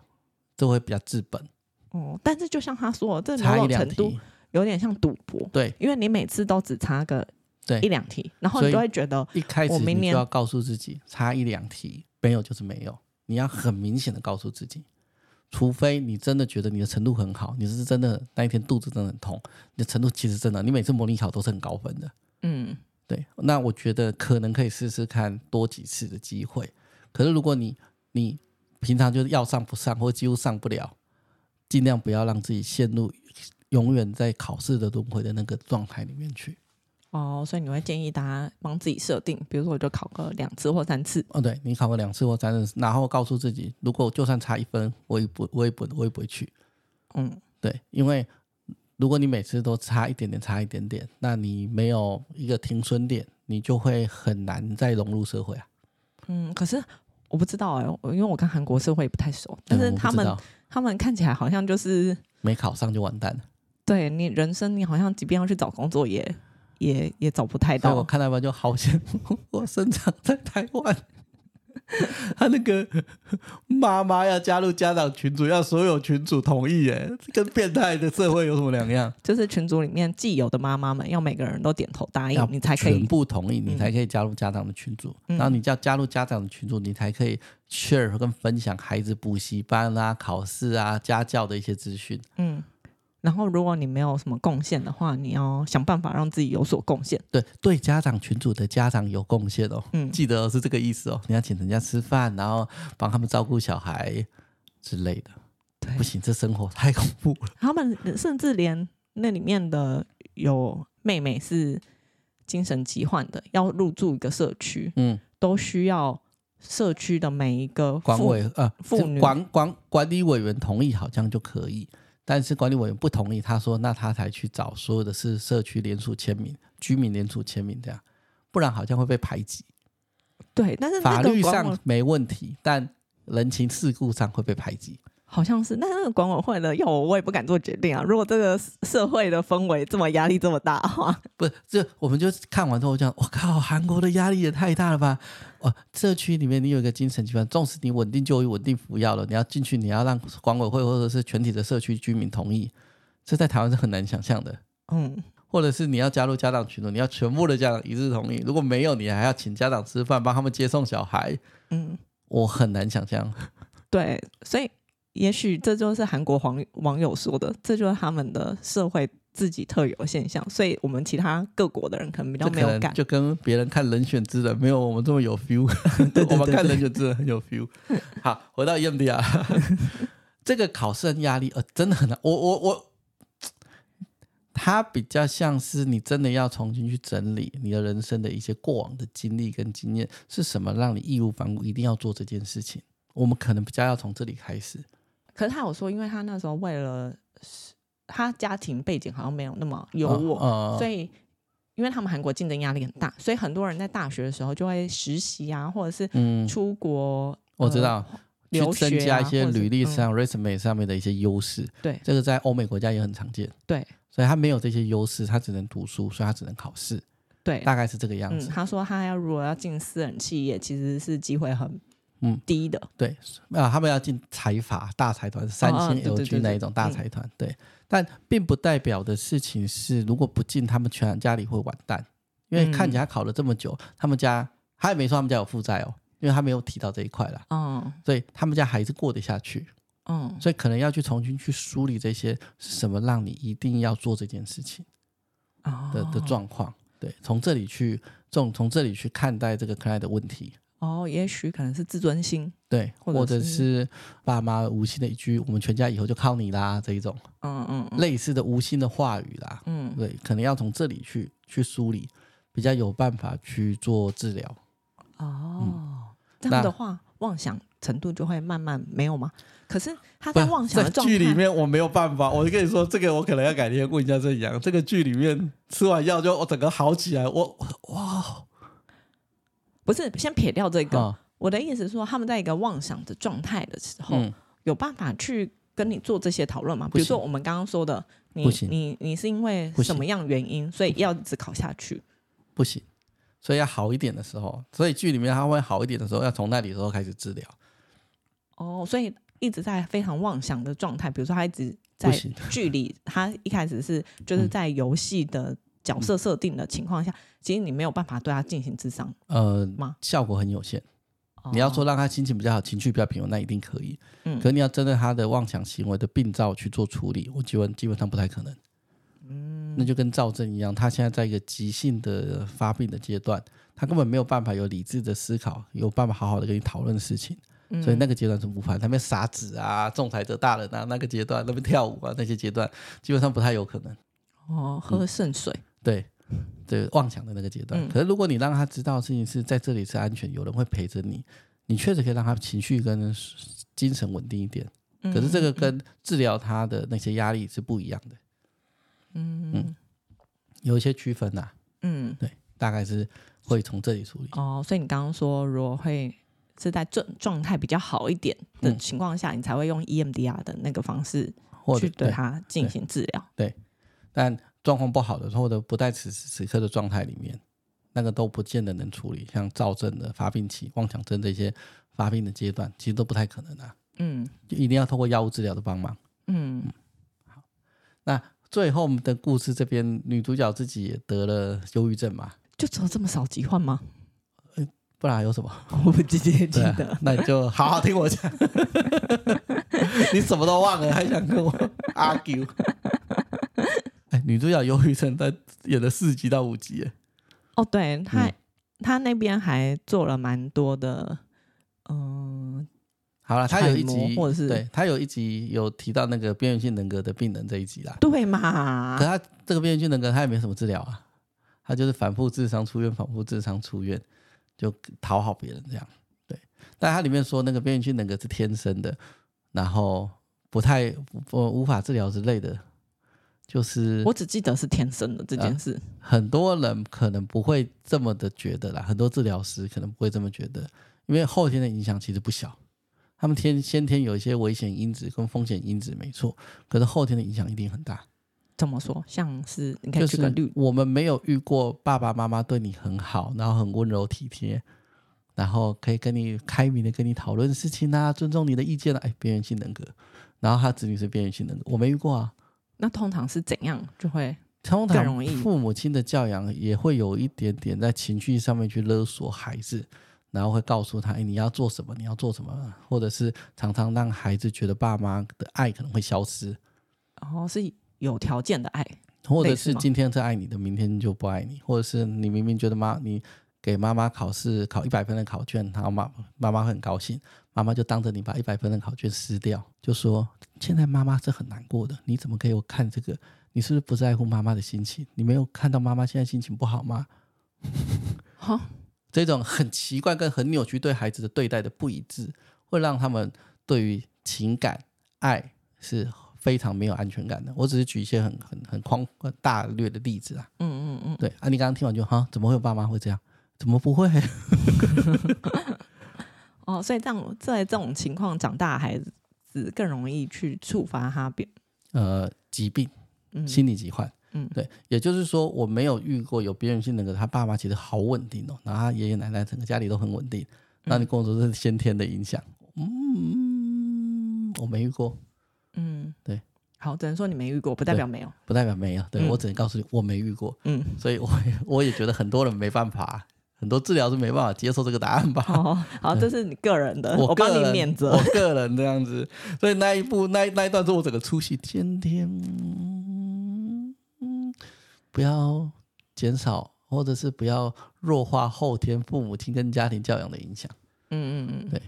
这会比较治本。哦，但是就像他说，这某种程度有点像赌博。对，因为你每次都只差个对一两题，然后你就会觉得，一开始你就要告诉自己，差一两题没有就是没有，你要很明显的告诉自己，除非你真的觉得你的程度很好，你是真的那一天肚子真的很痛，你的程度其实真的，你每次模拟考都是很高分的。嗯，对，那我觉得可能可以试试看多几次的机会。可是，如果你你平常就是要上不上，或几乎上不了，尽量不要让自己陷入永远在考试的轮回的那个状态里面去。哦，所以你会建议大家帮自己设定，比如说我就考个两次或三次。哦，对，你考个两次或三次，然后告诉自己，如果就算差一分，我也不，我也不，我也不会去。嗯，对，因为如果你每次都差一点点，差一点点，那你没有一个停损点，你就会很难再融入社会啊。嗯，可是。我不知道哎、欸，因为我跟韩国社会也不太熟，但是他们他们看起来好像就是没考上就完蛋了。对你人生，你好像即便要去找工作也，也也也找不太到。我看到吧，就好险，我生长在台湾。他那个妈妈要加入家长群组，要所有群主同意，哎，跟变态的社会有什么两样？就是群组里面既有的妈妈们，要每个人都点头答应，你才可以全部同意，你才可以加入家长的群组。嗯、然后你要加入家长的群组，你才可以 share 跟分享孩子补习班啊、考试啊、家教的一些资讯。嗯。然后，如果你没有什么贡献的话，你要想办法让自己有所贡献。对，对家长群组的家长有贡献哦。嗯，记得是这个意思哦。你要请人家吃饭，然后帮他们照顾小孩之类的。对，不行，这生活太恐怖了。他们甚至连那里面的有妹妹是精神疾患的，要入住一个社区，嗯，都需要社区的每一个管委呃妇女管管管理委员同意，好像就可以。但是管理委员不同意，他说：“那他才去找所有的是社区联署签名、居民联署签名这样，不然好像会被排挤。”对，但是法律上没问题，但人情世故上会被排挤。好像是，但是那个管委会的要我，我也不敢做决定啊。如果这个社会的氛围这么压力这么大的话，<laughs> 不是，这我们就看完之后讲，我靠，韩国的压力也太大了吧？哦，社区里面你有一个精神疾病，纵使你稳定就医、稳定服药了，你要进去，你要让管委会或者是全体的社区居民同意，这在台湾是很难想象的。嗯，或者是你要加入家长群组，你要全部的家长一致同意，如果没有，你还要请家长吃饭，帮他们接送小孩。嗯，我很难想象。对，所以。也许这就是韩国网网友说的，这就是他们的社会自己特有的现象，所以我们其他各国的人可能比较没有感，就跟别人看《人选之人》没有 <laughs> 我们这么有 feel，对对对对。<laughs> 我们看《人选之人》很有 feel。好，回到 EMDR，<laughs> 这个考试压力呃真的很难，我我我，它比较像是你真的要重新去整理你的人生的一些过往的经历跟经验是什么，让你义无反顾一定要做这件事情，我们可能比较要从这里开始。可是他有说，因为他那时候为了他家庭背景好像没有那么优渥，所以因为他们韩国竞争压力很大，所以很多人在大学的时候就会实习啊，或者是出国我知道，呃、去增加一些履历上、嗯、resume 上面的一些优势。对，这个在欧美国家也很常见。对，所以他没有这些优势，他只能读书，所以他只能考试。对，大概是这个样子。嗯、他说他要如果要进私人企业，其实是机会很嗯低的。对，啊，他们要进财阀大财团，三星、LG 那一种大财团。对，但并不代表的事情是，如果不进，他们全家里会完蛋。因为看起来考了这么久，嗯、他们家他也没说他们家有负债哦，因为他没有提到这一块啦。嗯，所以他们家还是过得下去。嗯，所以可能要去重新去梳理这些是什么让你一定要做这件事情的、哦、的状况。对，从这里去从从这里去看待这个 client 的问题。哦，也许可能是自尊心，对，或者，是爸妈无心的一句“我们全家以后就靠你啦”这一种，嗯嗯，嗯，类似的无心的话语啦，嗯，对，可能要从这里去去梳理。比较有办法去做治疗哦、嗯，这样的话妄想程度就会慢慢没有吗？可是他在妄想的状态剧里面，我没有办法。我就跟你说，这个我可能要改天问一下郑阳。这个剧里面吃完药就我整个好起来，我哇，不是先撇掉这个、哦。我的意思是说，他们在一个妄想的状态的时候、嗯，有办法去跟你做这些讨论吗？比如说我们刚刚说的，你你你是因为什么样原因，所以要一直考下去？不行，所以要好一点的时候，所以剧里面他会好一点的时候，要从那里的时候开始治疗。哦，所以一直在非常妄想的状态，比如说他一直在剧里，他一开始是就是在游戏的角色设定的情况下、嗯，其实你没有办法对他进行智商，呃，吗？效果很有限。哦、你要说让他心情比较好，情绪比较平稳，那一定可以。嗯，可是你要针对他的妄想行为的病灶去做处理，我基本基本上不太可能。嗯，那就跟躁症一样，他现在在一个急性的发病的阶段，他根本没有办法有理智的思考，有办法好好的跟你讨论事情，嗯、所以那个阶段是无法。他们撒纸啊，仲裁者大人啊，那个阶段那边跳舞啊，那些阶段基本上不太有可能。哦，喝圣水，嗯、对，对，妄想的那个阶段、嗯。可是如果你让他知道事情是在这里是安全，有人会陪着你，你确实可以让他情绪跟精神稳定一点。可是这个跟治疗他的那些压力是不一样的。嗯嗯，有一些区分呐、啊。嗯，对，大概是会从这里处理。哦，所以你刚刚说，如果会是在状状态比较好一点的情况下、嗯，你才会用 EMDR 的那个方式去对他进行治疗。对，但状况不好的，或者不在此时此刻的状态里面，那个都不见得能处理。像躁症的发病期、妄想症这些发病的阶段，其实都不太可能啊。嗯，就一定要透过药物治疗的帮忙。嗯，嗯好，那。最后我们的故事这边，女主角自己也得了忧郁症嘛？就只有这么少疾患吗？不然还有什么？我不记得记得、啊。那你就好好听我讲。<laughs> 你什么都忘了，还想跟我 argue？哎，女主角忧郁症，在演了四集到五集耶。哦，对，她，她、嗯、那边还做了蛮多的，嗯。好了，他有一集，或者是对他有一集有提到那个边缘性人格的病人这一集啦。对嘛？可他这个边缘性人格他也没什么治疗啊，他就是反复自伤出院，反复自伤出院，就讨好别人这样。对，但他里面说那个边缘性人格是天生的，然后不太不无法治疗之类的，就是我只记得是天生的这件事。呃，很多人可能不会这么的觉得啦，很多治疗师可能不会这么觉得，因为后天的影响其实不小。他们天先天有一些危险因子跟风险因子，没错，可是后天的影响一定很大。怎么说？像是你可以举个例，就是我们没有遇过爸爸妈妈对你很好，然后很温柔体贴，然后可以跟你开明的跟你讨论事情啊，尊重你的意见啊。哎，边缘性人格，然后他子女是边缘性人格，我没遇过啊。那通常是怎样就会？通常父母亲的教养也会有一点点在情绪上面去勒索孩子。然后会告诉他：“哎，你要做什么？你要做什么？”或者是常常让孩子觉得爸妈的爱可能会消失。哦，是有条件的爱，或者是今天是爱你的，明天就不爱你，或者是你明明觉得妈，你给妈妈考试考一百分的考卷，然后妈妈妈会很高兴，妈妈就当着你把一百分的考卷撕掉，就说：“现在妈妈是很难过的，你怎么给我看这个？你是不是不在乎妈妈的心情？你没有看到妈妈现在心情不好吗？”好。这种很奇怪跟很扭曲对孩子的对待的不一致，会让他们对于情感爱是非常没有安全感的。我只是举一些很很很宽大略的例子啊。嗯嗯嗯，对啊，你刚刚听完就哈，怎么会有爸妈会这样？怎么不会？<laughs> 哦，所以这样在这种情况长大，孩子更容易去触发他变呃疾病，嗯，心理疾患。嗯，对，也就是说，我没有遇过有边缘性人格，他爸妈其实好稳定哦，然后他爷爷奶奶整个家里都很稳定。那你跟我说这是先天的影响？嗯，我没遇过。嗯，对，好，只能说你没遇过，不代表没有，不代表没有。对、嗯、我只能告诉你，我没遇过。嗯，所以我我也觉得很多人没办法，很多治疗是没办法接受这个答案吧。好，好，这是你个人的，我帮你免责。我个人这样子，所以那一部那那一段是我整个出戏，天天。不要减少，或者是不要弱化后天父母亲跟家庭教养的影响。嗯嗯嗯，对，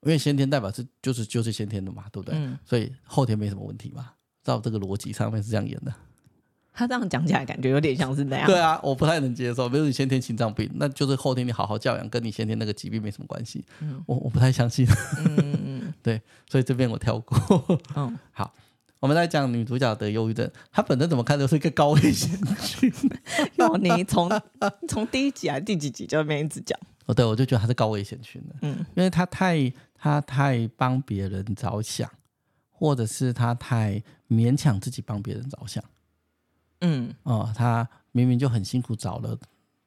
因为先天代表是就是就是先天的嘛，对不对？嗯，所以后天没什么问题嘛，照这个逻辑上面是这样演的。他这样讲起来感觉有点像是那样。对啊，我不太能接受。比如你先天心脏病，那就是后天你好好教养，跟你先天那个疾病没什么关系。嗯，我我不太相信。嗯嗯嗯，<laughs> 对，所以这边我跳过。<laughs> 嗯，好。我们来讲女主角的忧郁症，她本身怎么看都是一个高危险群。<laughs> 哟，你从从第一集还是第几集就没一直讲？哦，对，我就觉得她是高危险群的，嗯，因为她太她太帮别人着想，或者是她太勉强自己帮别人着想，嗯，哦，他明明就很辛苦找了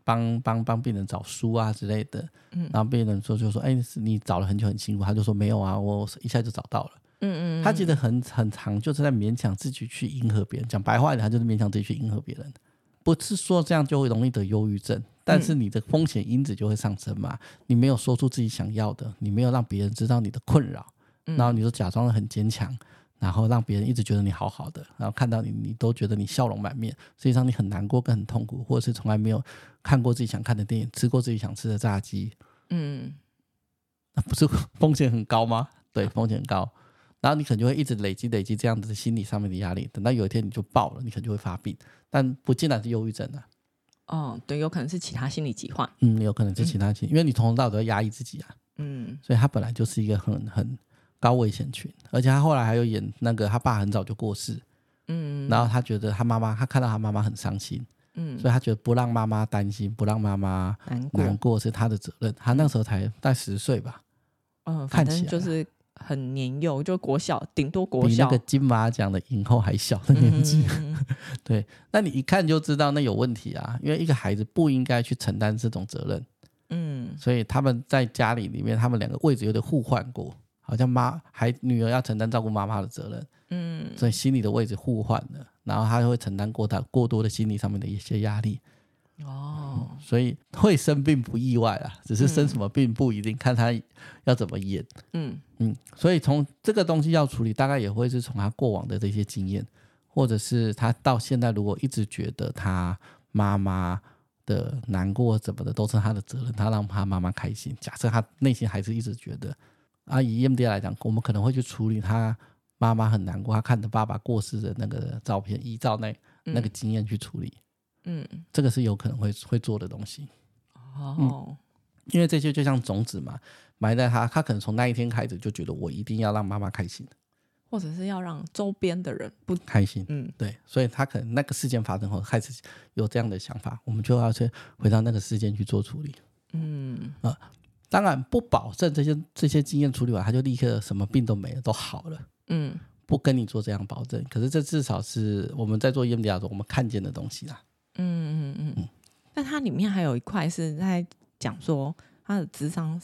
帮帮帮病人找书啊之类的，嗯，然后病人说就说，哎，你找了很久很辛苦，他就说没有啊，我一下就找到了。嗯嗯，他觉得很很长，就是在勉强自己去迎合别人。讲白话一点，他就是勉强自己去迎合别人。不是说这样就会容易得忧郁症，但是你的风险因子就会上升嘛。你没有说出自己想要的，你没有让别人知道你的困扰，然后你就假装的很坚强，然后让别人一直觉得你好好的，然后看到你，你都觉得你笑容满面，实际上你很难过，跟很痛苦，或者是从来没有看过自己想看的电影，吃过自己想吃的炸鸡。嗯，那不是风险很高吗？<laughs> 对，风险很高。然后你可能就会一直累积累积这样子的心理上面的压力，等到有一天你就爆了，你可能就会发病，但不尽然是忧郁症啊。哦，对，有可能是其他心理疾患。嗯，有可能是其他心，嗯、因为你从头到尾都要压抑自己啊。嗯，所以他本来就是一个很很高危险群，而且他后来还有演那个他爸很早就过世，嗯，然后他觉得他妈妈，他看到他妈妈很伤心，嗯，所以他觉得不让妈妈担心，不让妈妈难过是他的责任。他那时候才大十岁吧，嗯，看起来就是。很年幼，就国小，顶多国小，比那个金马奖的影后还小的年纪。嗯、<laughs> 对，那你一看就知道那有问题啊，因为一个孩子不应该去承担这种责任。嗯，所以他们在家里里面，他们两个位置有点互换过，好像妈还女儿要承担照顾妈妈的责任。嗯，所以心理的位置互换了，然后他就会承担过他过多的心理上面的一些压力。哦、嗯，所以会生病不意外啊，只是生什么病不一定，嗯、看他要怎么演。嗯嗯，所以从这个东西要处理，大概也会是从他过往的这些经验，或者是他到现在如果一直觉得他妈妈的难过怎么的都是他的责任，他让他妈妈开心。假设他内心还是一直觉得，啊，以 EMDR 来讲，我们可能会去处理他妈妈很难过，他看着爸爸过世的那个照片，依照那那个经验去处理。嗯，这个是有可能会会做的东西。哦、嗯，因为这些就像种子嘛，埋在他，他可能从那一天开始就觉得我一定要让妈妈开心，或者是要让周边的人不开心。嗯，对，所以他可能那个事件发生后开始有这样的想法，我们就要去回到那个事件去做处理。嗯。啊，当然不保证这些这些经验处理完他就立刻什么病都没了都好了。嗯，不跟你做这样保证，可是这至少是我们在做 EMDR 的时候我们看见的东西啦。嗯嗯嗯，但它里面还有一块是在讲说他的智商，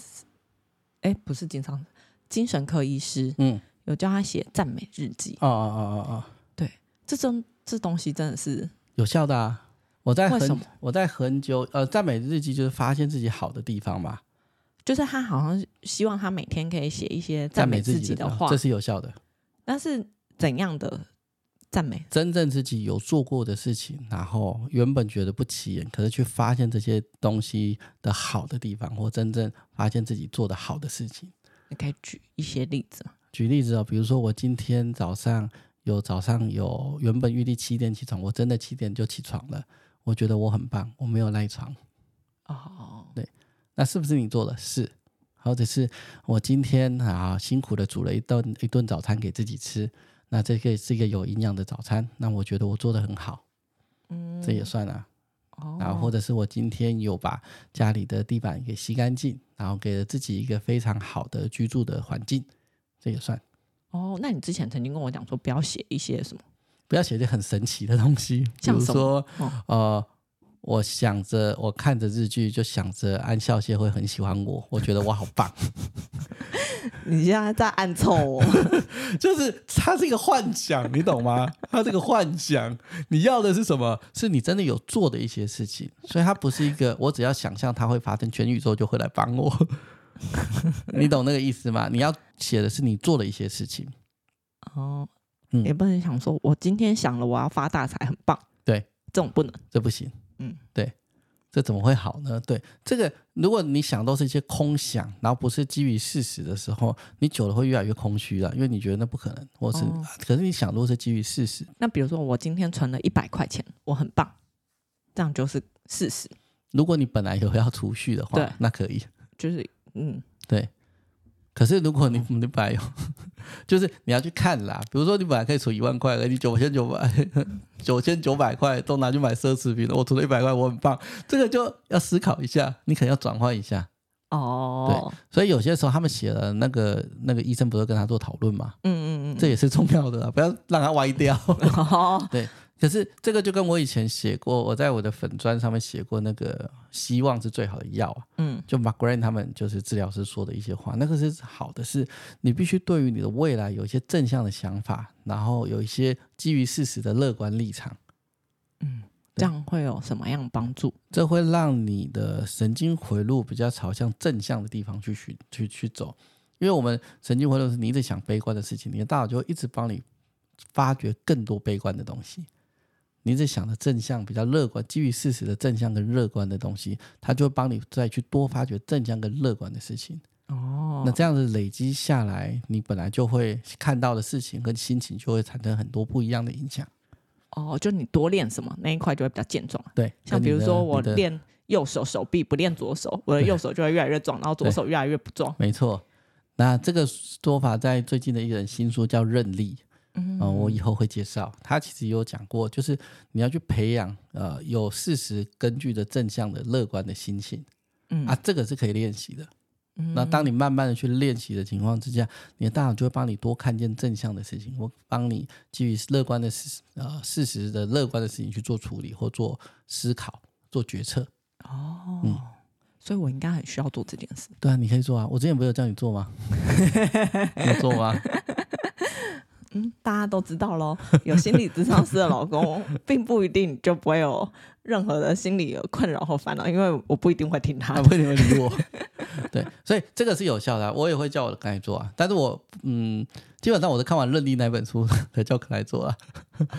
哎，不是经商，精神科医师，嗯，有教他写赞美日记。哦哦哦哦哦，对，这种这东西真的是有效的啊！我在很我在很久呃，赞美日记就是发现自己好的地方嘛，就是他好像希望他每天可以写一些赞美自己的话，这是有效的。但是怎样的？赞美真正自己有做过的事情，然后原本觉得不起眼，可是去发现这些东西的好的地方，或真正发现自己做的好的事情。你可以举一些例子吗？举例子哦，比如说我今天早上有早上有原本预定七点起床，我真的七点就起床了，我觉得我很棒，我没有赖床。哦，对，那是不是你做的？是，或者是我今天啊辛苦的煮了一顿一顿早餐给自己吃。那这个是一个有营养的早餐，那我觉得我做的很好，嗯，这也算啊。哦，然后或者是我今天有把家里的地板给吸干净，然后给了自己一个非常好的居住的环境，这也算。哦，那你之前曾经跟我讲说不要写一些什么？不要写一些很神奇的东西，比如说，哦、呃。我想着，我看着日剧，就想着安孝燮会很喜欢我，我觉得我好棒。<laughs> 你现在在暗臭我，<laughs> 就是他是一个幻想，你懂吗？他这个幻想，你要的是什么？是你真的有做的一些事情，所以他不是一个我只要想象它会发生，全宇宙就会来帮我。<laughs> 你懂那个意思吗？你要写的是你做的一些事情。哦，嗯，也不能想说我今天想了我要发大财，很棒。对，这种不能，这不行。嗯，对，这怎么会好呢？对，这个如果你想都是一些空想，然后不是基于事实的时候，你久了会越来越空虚了，因为你觉得那不可能，或是、哦、可是你想如果是基于事实，那比如说我今天存了一百块钱，我很棒，这样就是事实。如果你本来有要储蓄的话，那可以，就是嗯，对。可是如果你你本来有，<laughs> 就是你要去看啦。比如说你本来可以存一万块，你九千九百 <laughs> 九千九百块都拿去买奢侈品了，我存了一百块，我很棒。这个就要思考一下，你可能要转换一下。哦，对，所以有些时候他们写了那个那个医生不是跟他做讨论嘛？嗯嗯嗯，这也是重要的，不要让他歪掉。哦，<laughs> 对。可是这个就跟我以前写过，我在我的粉砖上面写过那个希望是最好的药啊，嗯，就 Margaret 他们就是治疗师说的一些话，那个是好的，是你必须对于你的未来有一些正向的想法，然后有一些基于事实的乐观立场，嗯，这样会有什么样帮助？这会让你的神经回路比较朝向正向的地方去去去去走，因为我们神经回路是你一直想悲观的事情，你的大脑就会一直帮你发掘更多悲观的东西。你一直想的正向、比较乐观、基于事实的正向跟乐观的东西，它就会帮你再去多发掘正向跟乐观的事情。哦，那这样子累积下来，你本来就会看到的事情跟心情就会产生很多不一样的影响。哦，就你多练什么那一块就会比较健壮。对，像比如说我练右手手臂，不练左手，我的右手就会越来越壮，然后左手越来越不壮。没错，那这个说法在最近的一本新书叫《韧力》。嗯、呃，我以后会介绍。他其实有讲过，就是你要去培养呃有事实根据的正向的乐观的心情。嗯啊，这个是可以练习的。嗯，那当你慢慢的去练习的情况之下，你的大脑就会帮你多看见正向的事情，或帮你基于乐观的事呃事实的乐观的事情去做处理或做思考、做决策。哦，嗯，所以我应该很需要做这件事。对啊，你可以做啊。我之前不是有叫你做吗？<laughs> 你做吗？嗯，大家都知道喽。<laughs> 有心理咨商师的老公，<laughs> 并不一定就不会有任何的心理困扰或烦恼，因为我不一定会听他，他不一定会理我。<laughs> 对，所以这个是有效的，我也会叫我的克莱做啊。但是我嗯，基本上我是看完《韧力》那本书才叫克莱做啊。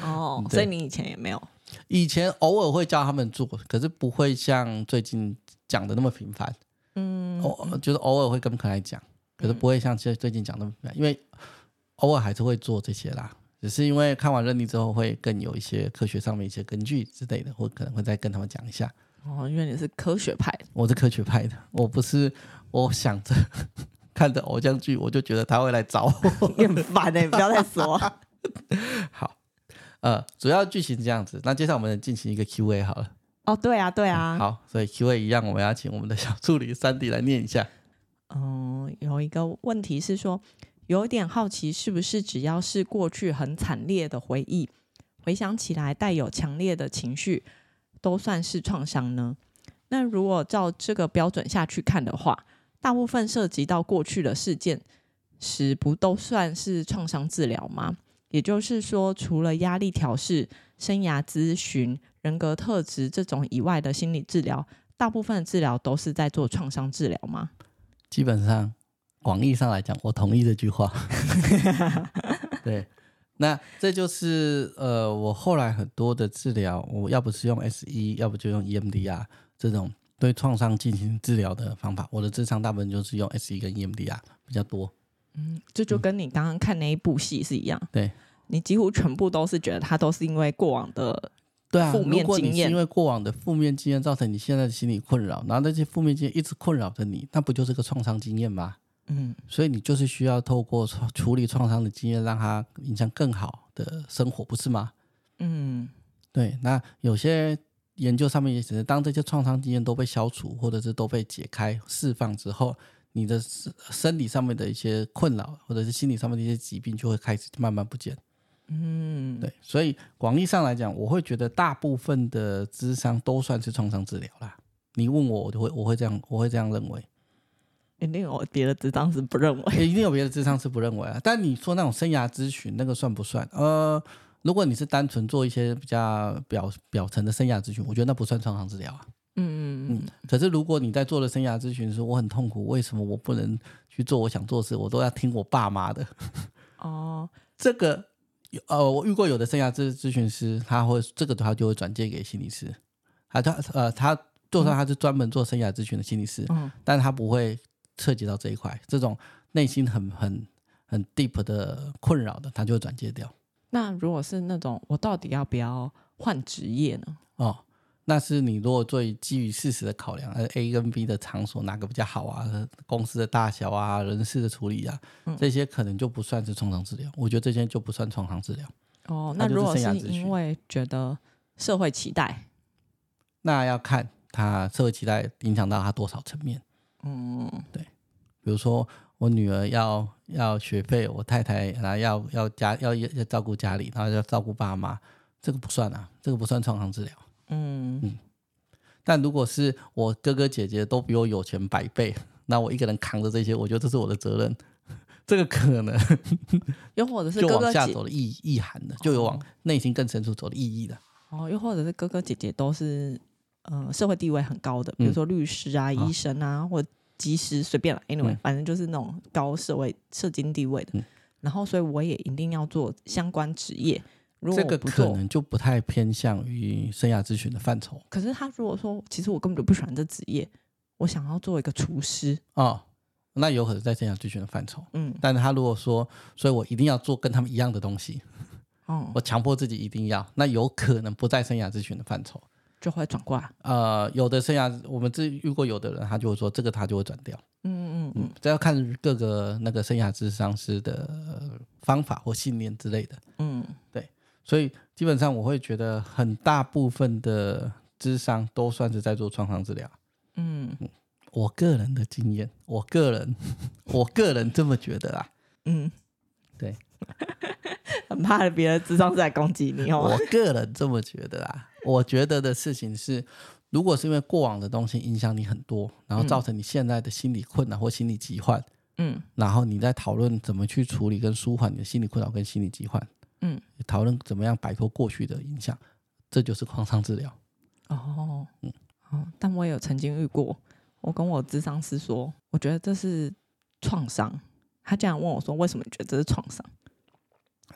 哦，所以你以前也没有？以前偶尔会叫他们做，可是不会像最近讲的那么频繁。嗯，我就是偶尔会跟克莱讲，可是不会像最最近讲那么频繁，因为。偶尔还是会做这些啦，只是因为看完认定之后会更有一些科学上面一些根据之类的，我可能会再跟他们讲一下。哦，因为你是科学派的，我是科学派的，我不是我想着看着偶像剧，我就觉得他会来找我，你 <laughs> 很烦哎，不要再说。<laughs> 好，呃，主要剧情这样子，那接下来我们进行一个 Q&A 好了。哦，对啊，对啊。好，所以 Q&A 一样，我们要请我们的小助理 Sandy 来念一下。嗯，有一个问题是说。有点好奇，是不是只要是过去很惨烈的回忆，回想起来带有强烈的情绪，都算是创伤呢？那如果照这个标准下去看的话，大部分涉及到过去的事件时，不都算是创伤治疗吗？也就是说，除了压力调试、生涯咨询、人格特质这种以外的心理治疗，大部分的治疗都是在做创伤治疗吗？基本上。广义上来讲，我同意这句话。<laughs> 对，那这就是呃，我后来很多的治疗，我要不是用 SE，要不就用 EMDR 这种对创伤进行治疗的方法。我的智商大部分就是用 SE 跟 EMDR 比较多。嗯，这就跟你刚刚看那一部戏是一样。对、嗯，你几乎全部都是觉得他都是因为过往的对啊负面经验，如果你是因为过往的负面经验造成你现在的心理困扰，然后那些负面经验一直困扰着你，那不就是个创伤经验吗？嗯，所以你就是需要透过处理创伤的经验，让他影响更好的生活，不是吗？嗯，对。那有些研究上面也显示，当这些创伤经验都被消除，或者是都被解开、释放之后，你的生理上面的一些困扰，或者是心理上面的一些疾病，就会开始慢慢不见。嗯，对。所以广义上来讲，我会觉得大部分的智商都算是创伤治疗啦。你问我，我就会我会这样，我会这样认为。一定有别的智商是不认为，<laughs> 一定有别的智商是不认为啊。但你说那种生涯咨询，那个算不算？呃。如果你是单纯做一些比较表表层的生涯咨询，我觉得那不算创伤治疗啊。嗯嗯嗯。可是如果你在做的生涯咨询时，我很痛苦，为什么我不能去做我想做的事？我都要听我爸妈的。哦，<laughs> 这个呃，我遇过有的生涯咨咨询师，他会这个他就会转介给心理师，他他呃他就算他是专门做生涯咨询的心理师，嗯，但他不会涉及到这一块，这种内心很很很 deep 的困扰的，他就会转介掉。那如果是那种我到底要不要换职业呢？哦，那是你如果最基于事实的考量，呃，A 跟 B 的场所哪个比较好啊？公司的大小啊，人事的处理啊，嗯、这些可能就不算是创伤治疗。我觉得这些就不算创伤治疗。哦，那如果是因为觉得社会期待，那要看他社会期待影响到他多少层面。嗯，对，比如说。我女儿要要学费，我太太然后要要家要要照顾家里，然后要照顾爸妈，这个不算啊，这个不算创伤治疗。嗯嗯。但如果是我哥哥姐姐都比我有钱百倍，那我一个人扛着这些，我觉得这是我的责任。<laughs> 这个可能 <laughs> 又或者是哥哥就往下走的意意涵的，就有往内心更深处走的意义的。哦，又或者是哥哥姐姐都是呃社会地位很高的，比如说律师啊、嗯、医生啊，或。即使随便了，anyway，、嗯、反正就是那种高社会、社经地位的。嗯、然后，所以我也一定要做相关职业。如果这个可能就不太偏向于生涯咨询的范畴。可是他如果说，其实我根本就不喜欢这职业，我想要做一个厨师哦，那有可能在生涯咨询的范畴。嗯，但是他如果说，所以我一定要做跟他们一样的东西，哦，我强迫自己一定要，那有可能不在生涯咨询的范畴。就会转过来。呃，有的生涯，我们这遇过有的人，他就会说这个他就会转掉。嗯嗯嗯，这要看各个那个生涯智商师的方法或信念之类的。嗯，对，所以基本上我会觉得很大部分的智商都算是在做创伤治疗。嗯嗯，我个人的经验，我个人 <laughs> 我个人这么觉得啊。嗯，对，<laughs> 很怕别人智商师来攻击你哦。我个人这么觉得啦。我觉得的事情是，如果是因为过往的东西影响你很多，然后造成你现在的心理困扰或心理疾患，嗯，然后你在讨论怎么去处理跟舒缓你的心理困扰跟心理疾患，嗯，讨论怎么样摆脱过去的影响，这就是创伤治疗。哦，嗯，哦，但我也有曾经遇过，我跟我咨商师说，我觉得这是创伤，他竟然问我说，为什么你觉得这是创伤？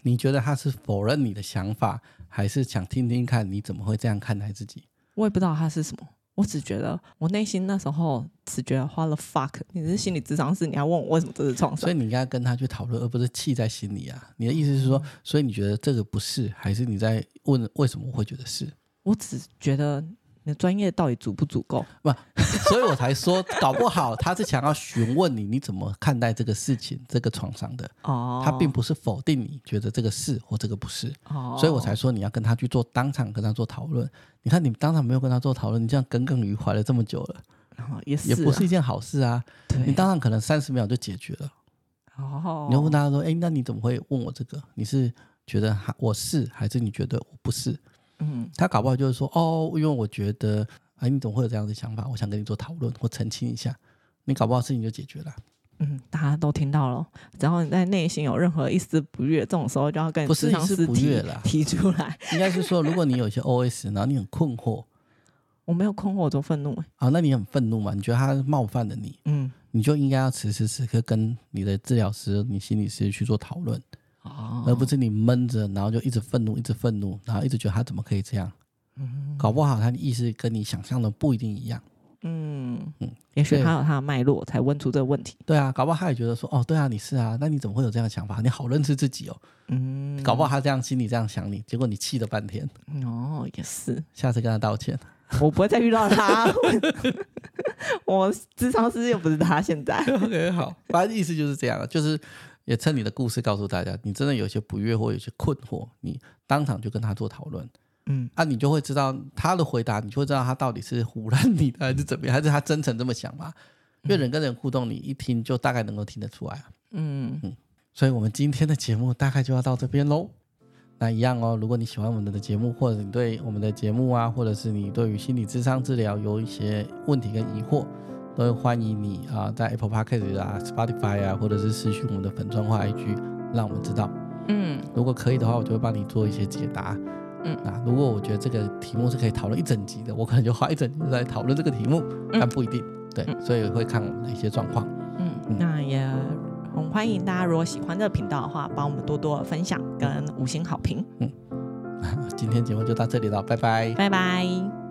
你觉得他是否认你的想法，还是想听听看你怎么会这样看待自己？我也不知道他是什么，我只觉得我内心那时候只觉得花了 fuck。你是心理智商师，你还问我为什么这是创伤？所以你应该跟他去讨论，而不是气在心里啊。你的意思是说，所以你觉得这个不是，还是你在问为什么我会觉得是？我只觉得。你的专业到底足不足够？不，所以我才说，搞不好他是想要询问你，你怎么看待这个事情，这个创伤的。哦，他并不是否定你觉得这个是或这个不是。哦，所以我才说你要跟他去做当场跟他做讨论。你看，你当场没有跟他做讨论，你这样耿耿于怀了这么久了，也是也不是一件好事啊。你当场可能三十秒就解决了。哦，你要问他说：“哎，那你怎么会问我这个？你是觉得我是，还是你觉得我不是？”嗯，他搞不好就是说，哦，因为我觉得，哎，你怎么会有这样的想法？我想跟你做讨论或澄清一下。你搞不好事情就解决了。嗯，大家都听到了。只要你在内心有任何一丝不悦，这种时候就要跟咨商师提提出来。应该是说，如果你有一些 OS，然后你很困惑，我没有困惑，我就愤怒。啊，那你很愤怒嘛？你觉得他冒犯了你？嗯，你就应该要此时此刻跟你的治疗师、你心理师去做讨论。哦，而不是你闷着，然后就一直愤怒，一直愤怒，然后一直觉得他怎么可以这样？嗯，搞不好他的意思跟你想象的不一定一样。嗯嗯，也许他有他的脉络才问出这个问题。对啊，搞不好他也觉得说，哦，对啊，你是啊，那你怎么会有这样的想法？你好认识自己哦。嗯，搞不好他这样心里这样想你，结果你气了半天。哦，也是，下次跟他道歉。我不会再遇到他。<laughs> 我智商师又不是他现在。<laughs> OK，好，反正意思就是这样，就是。也趁你的故事告诉大家，你真的有些不悦或有些困惑，你当场就跟他做讨论，嗯，啊，你就会知道他的回答，你就会知道他到底是唬烂你的还是怎么样，还是他真诚这么想吧？因为人跟人互动，你一听就大概能够听得出来。嗯嗯，所以我们今天的节目大概就要到这边喽。那一样哦，如果你喜欢我们的节目，或者你对我们的节目啊，或者是你对于心理智商治疗有一些问题跟疑惑，都欢迎你啊，在 Apple Podcast 啊、Spotify 啊，或者是私讯我们的粉专或 IG，让我们知道。嗯，如果可以的话，我就会帮你做一些解答。嗯，那如果我觉得这个题目是可以讨论一整集的，我可能就花一整集来讨论这个题目，但不一定。对，所以会看我们的一些状况。嗯，那也很欢迎大家，如果喜欢这个频道的话，帮我们多多分享跟五星好评。嗯，<laughs> 今天节目就到这里了，拜拜，拜拜。